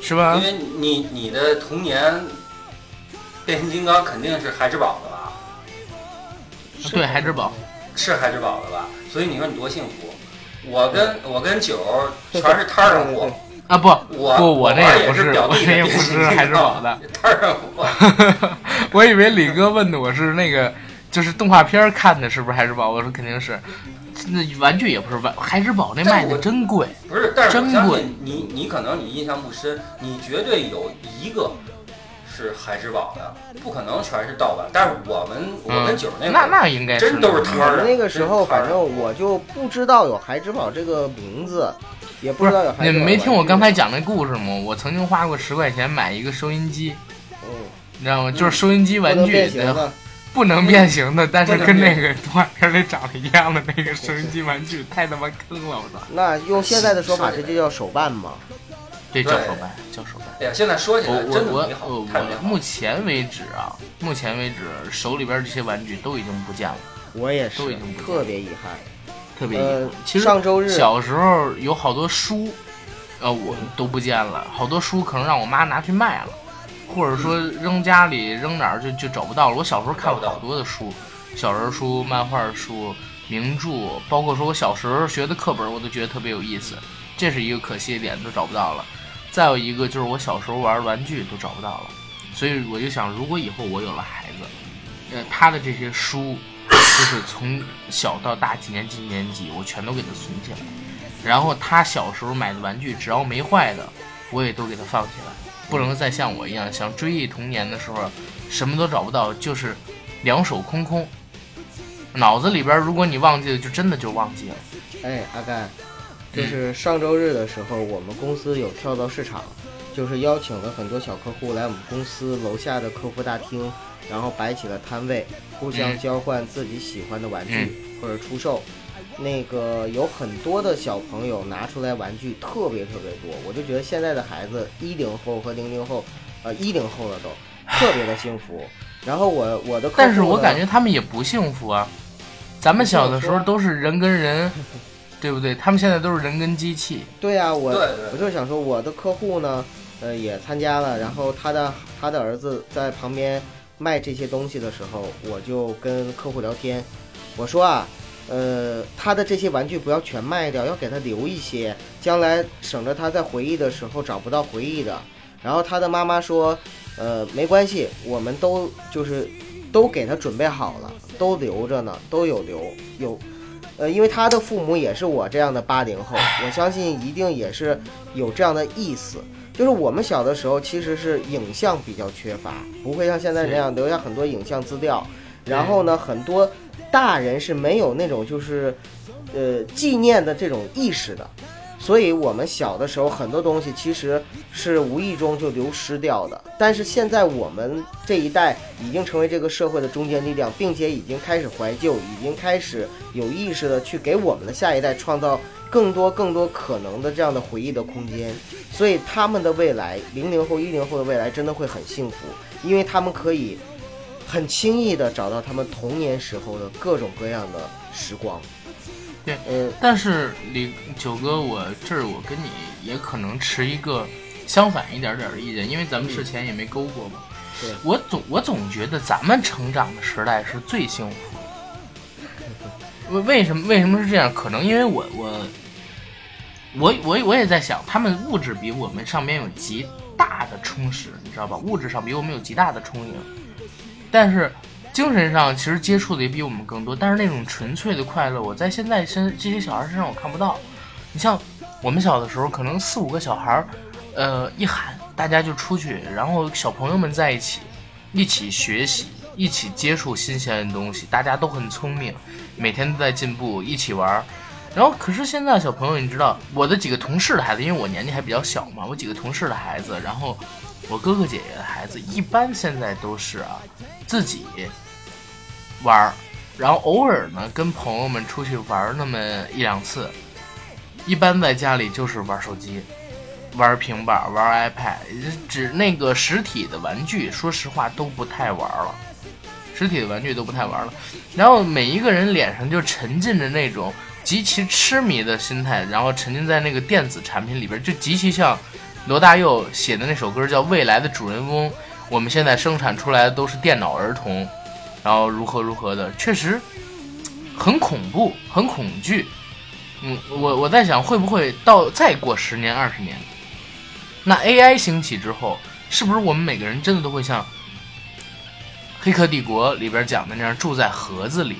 是吧因？为你你的童年，变形金刚肯定是孩之宝的吧？对，孩之宝，是孩之宝的吧？所以你说你多幸福。我跟我跟九全是摊儿上货，啊不我不，我那也也不是，表我那也不是孩之宝的。摊儿上货。我以为李哥问的我是那个，就是动画片看的，是不是孩之宝？我说肯定是。那玩具也不是玩，孩之宝那卖的真贵。不是，但是真贵你，你可能你印象不深，你绝对有一个是孩之宝的，不可能全是盗版。但是我们我们九那那那应该是真都是摊儿的。那个时候，反正我就不知道有孩之宝这个名字，也不知道有孩之宝。你们没听我刚才？讲那故事吗？我曾经花过十块钱买一个收音机，嗯，你知道吗？就是收音机玩具的，变形的。不能变形的，但是跟那个动画片里长得一样的那个收音机玩具，太他妈坑了！我操，那用现在的说法，这就叫手办嘛。这叫手办，叫手办。哎呀，现在说起我来真我我的美好我，我目。前为止啊，目前为止手里边这些玩具都已经不见了，我也是都已经不见特别遗憾。特别遗憾呃。其实上周日小时候有好多书，呃，我都不见了，好多书可能让我妈拿去卖了，或者说扔家里扔哪儿就就找不到了。我小时候看过好多的书，小人书、漫画书、名著，包括说我小时候学的课本，我都觉得特别有意思。这是一个可惜的点，都找不到了。再有一个就是我小时候玩玩具都找不到了，所以我就想，如果以后我有了孩子，呃，他的这些书，就是从小到大几年级几年级，我全都给他存起来。然后他小时候买的玩具，只要没坏的，我也都给他放起来。不能再像我一样，想追忆童年的时候，什么都找不到，就是两手空空。脑子里边，如果你忘记了，就真的就忘记了。哎，阿甘，就是上周日的时候，我们公司有跳蚤市场，就是邀请了很多小客户来我们公司楼下的客服大厅，然后摆起了摊位，互相嗯交换自己喜欢的玩具、或者出售。那个有很多的小朋友拿出来玩具，特别特别多，我就觉得现在的孩子，一零后和零零后，呃，一零后了都特别的幸福。然后我我的客户但是我感觉他们也不幸福啊。咱们小的时候都是人跟人，对不对？他们现在都是人跟机器。对啊、我对对我就是想说，我的客户呢，呃，也参加了，然后他的他的儿子在旁边卖这些东西的时候，我就跟客户聊天，我说啊，呃，他的这些玩具不要全卖掉，要给他留一些，将来省着他在回忆的时候找不到回忆的。然后他的妈妈说，呃，没关系，我们都就是都给他准备好了，都留着呢，都有留有。呃，因为他的父母也是我这样的八零后，我相信一定也是有这样的意思。就是我们小的时候其实是影像比较缺乏，不会像现在这样留下很多影像资料。然后呢，很多大人是没有那种就是，呃，纪念的这种意识的。所以我们小的时候很多东西其实是无意中就流失掉的，但是现在我们这一代已经成为这个社会的中坚力量，并且已经开始怀旧，已经开始有意识的去给我们的下一代创造更多更多可能的这样的回忆的空间。所以他们的未来，零零后、一零后的未来真的会很幸福，因为他们可以很轻易的找到他们童年时候的各种各样的时光。对，呃，但是李九哥，我这儿我跟你也可能持一个相反一点点的意见，因为咱们之前也没勾过嘛。对我总我总觉得咱们成长的时代是最幸福的。为为什么为什么是这样？可能因为我我我我我也在想，他们物质比我们上面有极大的充实，你知道吧？物质上比我们有极大的充盈，但是精神上其实接触的也比我们更多。但是那种纯粹的快乐，我在现在身这些小孩身上我看不到。你像我们小的时候，可能四五个小孩儿，呃，一喊大家就出去，然后小朋友们在一起，一起学习，一起接触新鲜的东西，大家都很聪明，每天都在进步，一起玩儿。然后，可是现在小朋友，你知道，我的几个同事的孩子，因为我年纪还比较小嘛，我几个同事的孩子，然后我哥哥姐姐的孩子，一般现在都是啊，自己玩儿，然后偶尔呢跟朋友们出去玩儿那么一两次，一般在家里就是玩手机、玩平板、玩 iPad，只那个实体的玩具，说实话都不太玩了，实体的玩具都不太玩了。然后每一个人脸上就沉浸着那种极其痴迷的心态，然后沉浸在那个电子产品里边，就极其像罗大佑写的那首歌叫《未来的主人翁》，我们现在生产出来的都是电脑儿童，然后如何如何的，确实很恐怖，很恐惧。嗯，我我在想，会不会到再过十年二十年，那 AI 兴起之后，是不是我们每个人真的都会像《黑客帝国》里边讲的那样住在盒子里？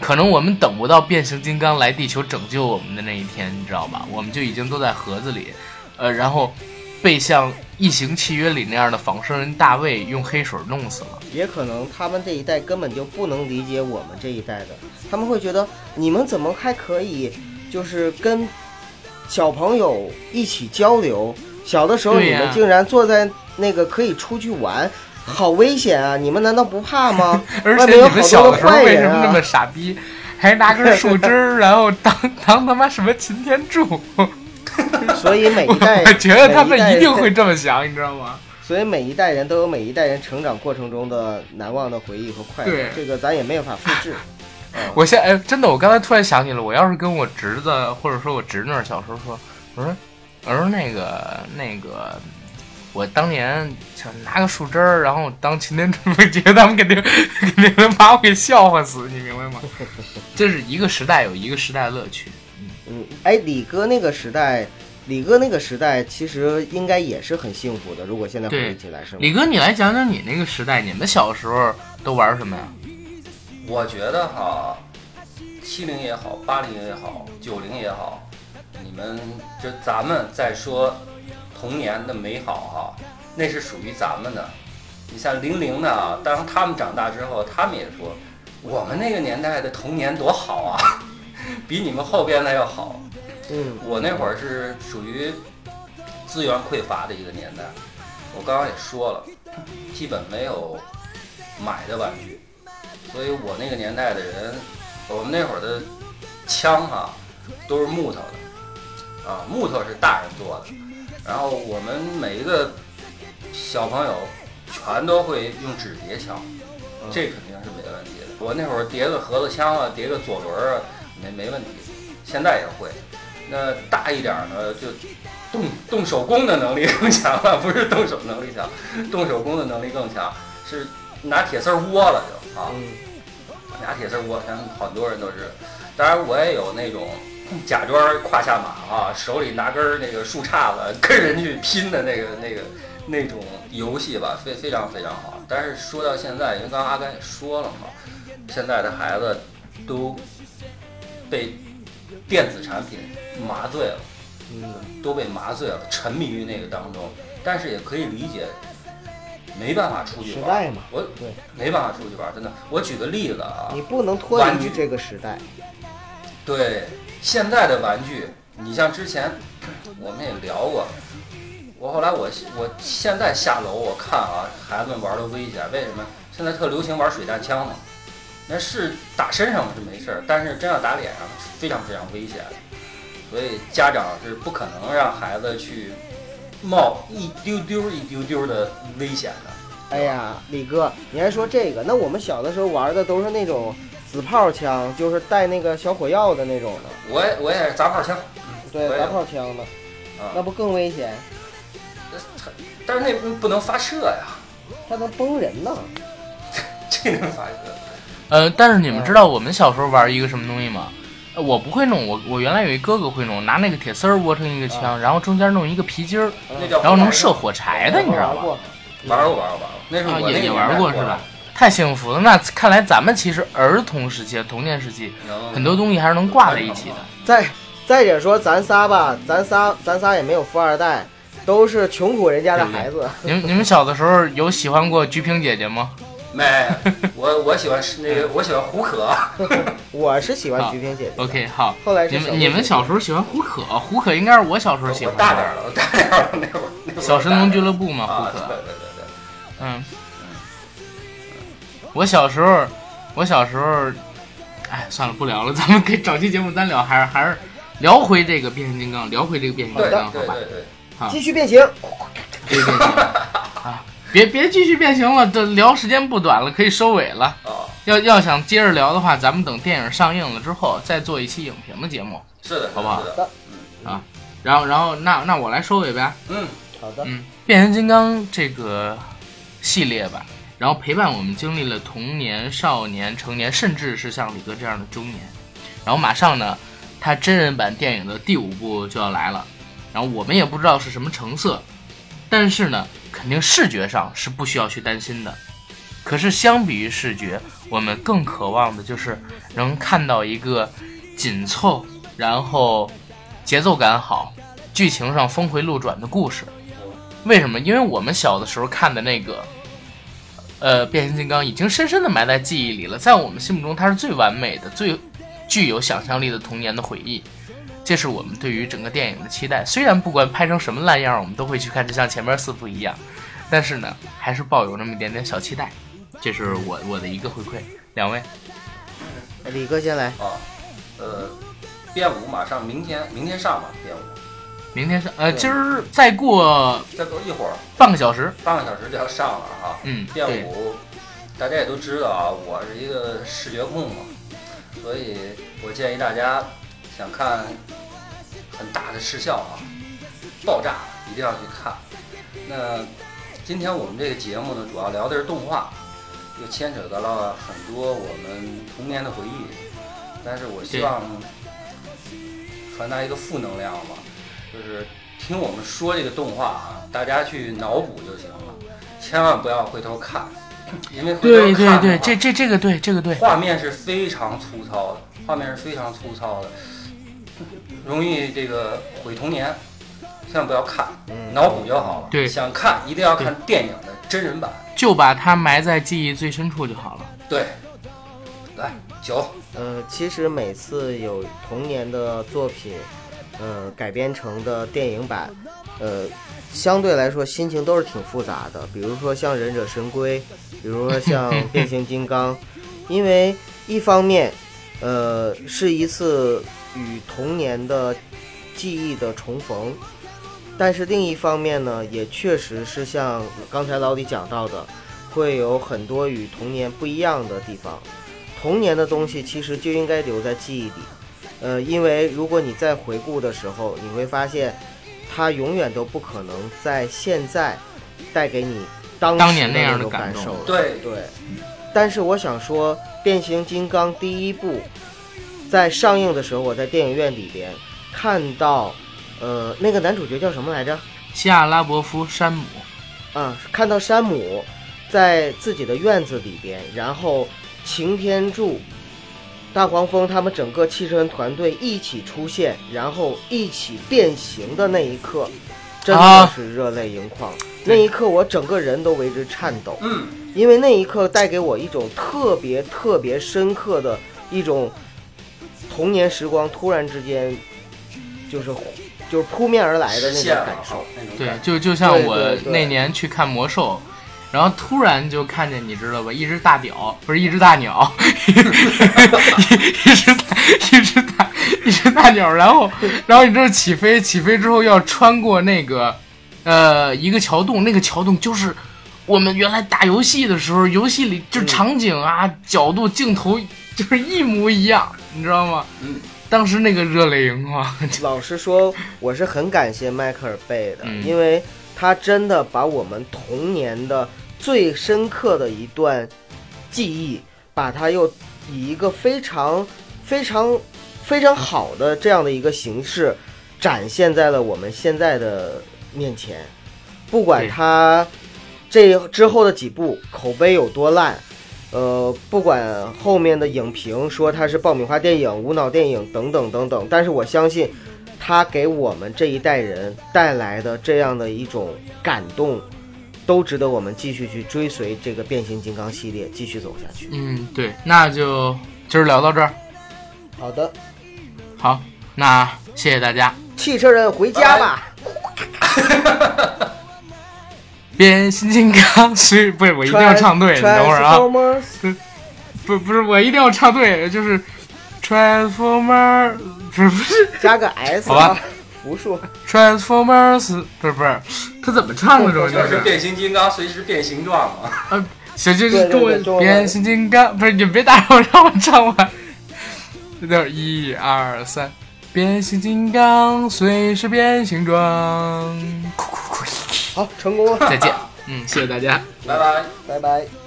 可能我们等不到变形金刚来地球拯救我们的那一天，你知道吧？我们就已经都在盒子里，呃，然后被像《异形契约》里那样的仿生人大卫用黑水弄死了。也可能他们这一代根本就不能理解我们这一代的，他们会觉得你们怎么还可以，就是跟小朋友一起交流？小的时候你们竟然坐在那个可以出去玩，好危险啊！你们难道不怕吗？而且你们小的时候为什么那么！傻逼，还拿根树枝，然后当当他妈什么擎天柱？所以每一代，我觉得他们一定会这么想，你知道吗？所以每一代人都有每一代人成长过程中的难忘的回忆和快乐，这个咱也没有法复制。嗯我现哎，真的，我刚才突然想起了，我要是跟我侄子或者说我侄女儿小时候说，我说我说那个那个，我当年想拿个树枝儿，然后当擎天柱，我觉得他们肯定 肯定能把我给笑话死，你明白吗？这是一个时代有一个时代的乐趣。嗯，哎，李哥那个时代，李哥那个时代其实应该也是很幸福的。如果现在回忆起来是吗？李哥，你来讲讲你那个时代，你们小时候都玩什么呀？我觉得哈，七零也好，八零也好，九零也好，你们就咱们再说童年的美好哈，那是属于咱们的。你像零零的啊，当他们长大之后，他们也说，我们那个年代的童年多好啊，比你们后边的要好。嗯，我那会儿是属于资源匮乏的一个年代，我刚刚也说了，基本没有买的玩具，所以我那个年代的人，我们那会儿的枪哈、都是木头的，啊，木头是大人做的，然后我们每一个小朋友全都会用纸叠枪，这肯定是没问题的。我那会儿叠个盒子枪啊，叠个左轮儿啊，没没问题，现在也会。那大一点儿呢，就动动手工的能力更强了，不是动手能力强，动手工的能力更强，是拿铁丝儿窝了就啊，嗯，拿铁丝儿窝，像很多人都是。当然我也有那种假装胯下马啊，手里拿根儿那个树杈子跟人去拼的那个那个那种游戏吧，非非常非常好。但是说到现在，因为刚刚阿甘也说了嘛，现在的孩子都被电子产品麻醉了。嗯，都被麻醉了，沉迷于那个当中。但是也可以理解，没办法出去玩。时代嘛，我对没办法出去玩，真的。我举个例子啊，你不能脱离这个时代。对现在的玩具，你像之前我们也聊过，我后来我我现在下楼我看啊，孩子们玩的危险，为什么？现在特流行玩水弹枪嘛，那是打身上是没事儿，但是真要打脸上，非常非常危险。所以家长是不可能让孩子去冒一丢丢一丢丢的危险的。哎呀，李哥，你还说这个？那我们小的时候玩的都是那种子炮枪，就是带那个小火药的那种的，我也我也是砸炮枪，对，我也砸炮枪的，啊，那不更危险？但是那不能发射呀，它能崩人呢。这能发射。呃，但是你们知道我们小时候玩一个什么东西吗？呃我不会弄，我我原来有一哥哥会弄，拿那个铁丝儿窝成一个枪，然后中间弄一个皮筋儿，然后能射火柴的，你知道吗？玩过，玩过玩过玩过，那是啊，我也也玩过过是吧？？太幸福了！那看来咱们其实儿童时期、童年时期很多东西还是能挂在一起的。再再者说，咱仨吧，咱仨咱仨也没有富二代，都是穷苦人家的孩子。你们你们小的时候有喜欢过菊萍姐姐吗？没，我我喜欢是那个，我喜欢胡可，我是喜欢菊萍姐姐的。OK，好，后来是你们你们小时候喜欢胡可，胡可应该是我小时候喜欢的。大点儿了，我大点儿了，那会儿那会儿小神龙俱乐部嘛，啊，胡可。对对对对，嗯，我小时候，我小时候，哎，算了，不聊了，咱们可以找期节目单聊，还是还是聊回这个变形金刚，聊回这个变形金刚，好吧？对对对，继续变形，别变形啊！别别继续变形了，这聊时间不短了，可以收尾了。哦，要要想接着聊的话，咱们等电影上映了之后再做一期影评的节目。是的，好不好是的，啊然后然后那那我来收尾呗。嗯，好的，嗯，变形金刚这个系列吧，然后陪伴我们经历了童年、少年、成年，甚至是像李哥这样的中年。然后马上呢，它真人版电影的第五部就要来了，然后我们也不知道是什么成色，但是呢，肯定视觉上是不需要去担心的。可是相比于视觉，我们更渴望的就是能看到一个紧凑，然后节奏感好，剧情上峰回路转的故事。为什么？因为我们小的时候看的那个，呃，变形金刚已经深深的埋在记忆里了，在我们心目中它是最完美的、最具有想象力的童年的回忆。这是我们对于整个电影的期待。虽然不管拍成什么烂样，我们都会去看，就像前面四部一样，但是呢，还是抱有那么一点点小期待。这是我我的一个回馈。两位，李哥先来。啊，呃，编舞马上明天明天上吧，编舞，明天上，呃，今儿再过再过一会儿半个小时，半个小时就要上了哈。嗯，对，编舞，大家也都知道啊，我是一个视觉控嘛，所以我建议大家想看很大的视效啊，爆炸一定要去看。那今天我们这个节目呢，主要聊的是动画，又牵扯到了很多我们童年的回忆，但是我希望传达一个负能量吧，就是听我们说这个动画啊，大家去脑补就行了，千万不要回头看。因为对对对，这这这个对，这个对，画面是非常粗糙的，画面是非常粗糙的，容易这个毁童年，千万不要看，嗯脑补就好了。对想看一定要看电影的真人版。就把它埋在记忆最深处就好了。对，来九，呃，其实每次有童年的作品，呃，改编成的电影版，呃，相对来说心情都是挺复杂的。比如说像《忍者神龟》，比如说像《变形金刚》，因为一方面，呃，是一次与童年的记忆的重逢，但是另一方面呢，也确实是像刚才老李讲到的，会有很多与童年不一样的地方。童年的东西其实就应该留在记忆里，呃，因为如果你在回顾的时候，你会发现，它永远都不可能在现在带给你当当年那样的感受了。对对，但是我想说，变形金刚第一部在上映的时候，我在电影院里边看到，呃，那个男主角叫什么来着？西亚拉伯夫山姆，啊，看到山姆在自己的院子里边，然后擎天柱、大黄蜂他们整个汽车人团队一起出现，然后一起变形的那一刻，真的啊是热泪盈眶。那一刻，我整个人都为之颤抖。嗯，因为那一刻带给我一种特别特别深刻的一种童年时光，突然之间就是就是扑面而来的那种感受。对，就就像我那年去看魔兽，然后突然就看见你知道吧，一只大屌，不是一只大鸟，一 一只大一只大一只大鸟，然后然后你知道起飞，起飞之后要穿过那个呃一个桥洞，那个桥洞就是。我们原来打游戏的时候，游戏里就嗯场景啊、角度、镜头就是一模一样，你知道吗？嗯，当时那个热泪盈眶，老实说，我是很感谢迈克尔贝的，嗯因为他真的把我们童年的最深刻的一段记忆，把它又以一个非常非常非常好的这样的一个形式展现在了我们现在的面前。不管他这之后的几部口碑有多烂，呃，不管后面的影评说它是爆米花电影、无脑电影等等等等，但是我相信，它给我们这一代人带来的这样的一种感动，都值得我们继续去追随这个变形金刚系列继续走下去。嗯，对，那就今儿聊到这儿。好的，好，那谢谢大家。汽车人回家吧。变形金刚是不是我一定要唱对，你等会儿啊。不不是我一定要唱对，就是 Transformer 不是不是。加个 S 好吧。啊，复数。Transformers 不是不是，他怎么唱的这觉，就就是是变形金刚随时变形状嘛。呃，行行行，中文对变形金刚不是你别打扰我，让我唱完。这叫一二三，变形金刚随时变形状，酷酷酷，好，成功了，再见，嗯，谢谢大家。拜拜。拜拜。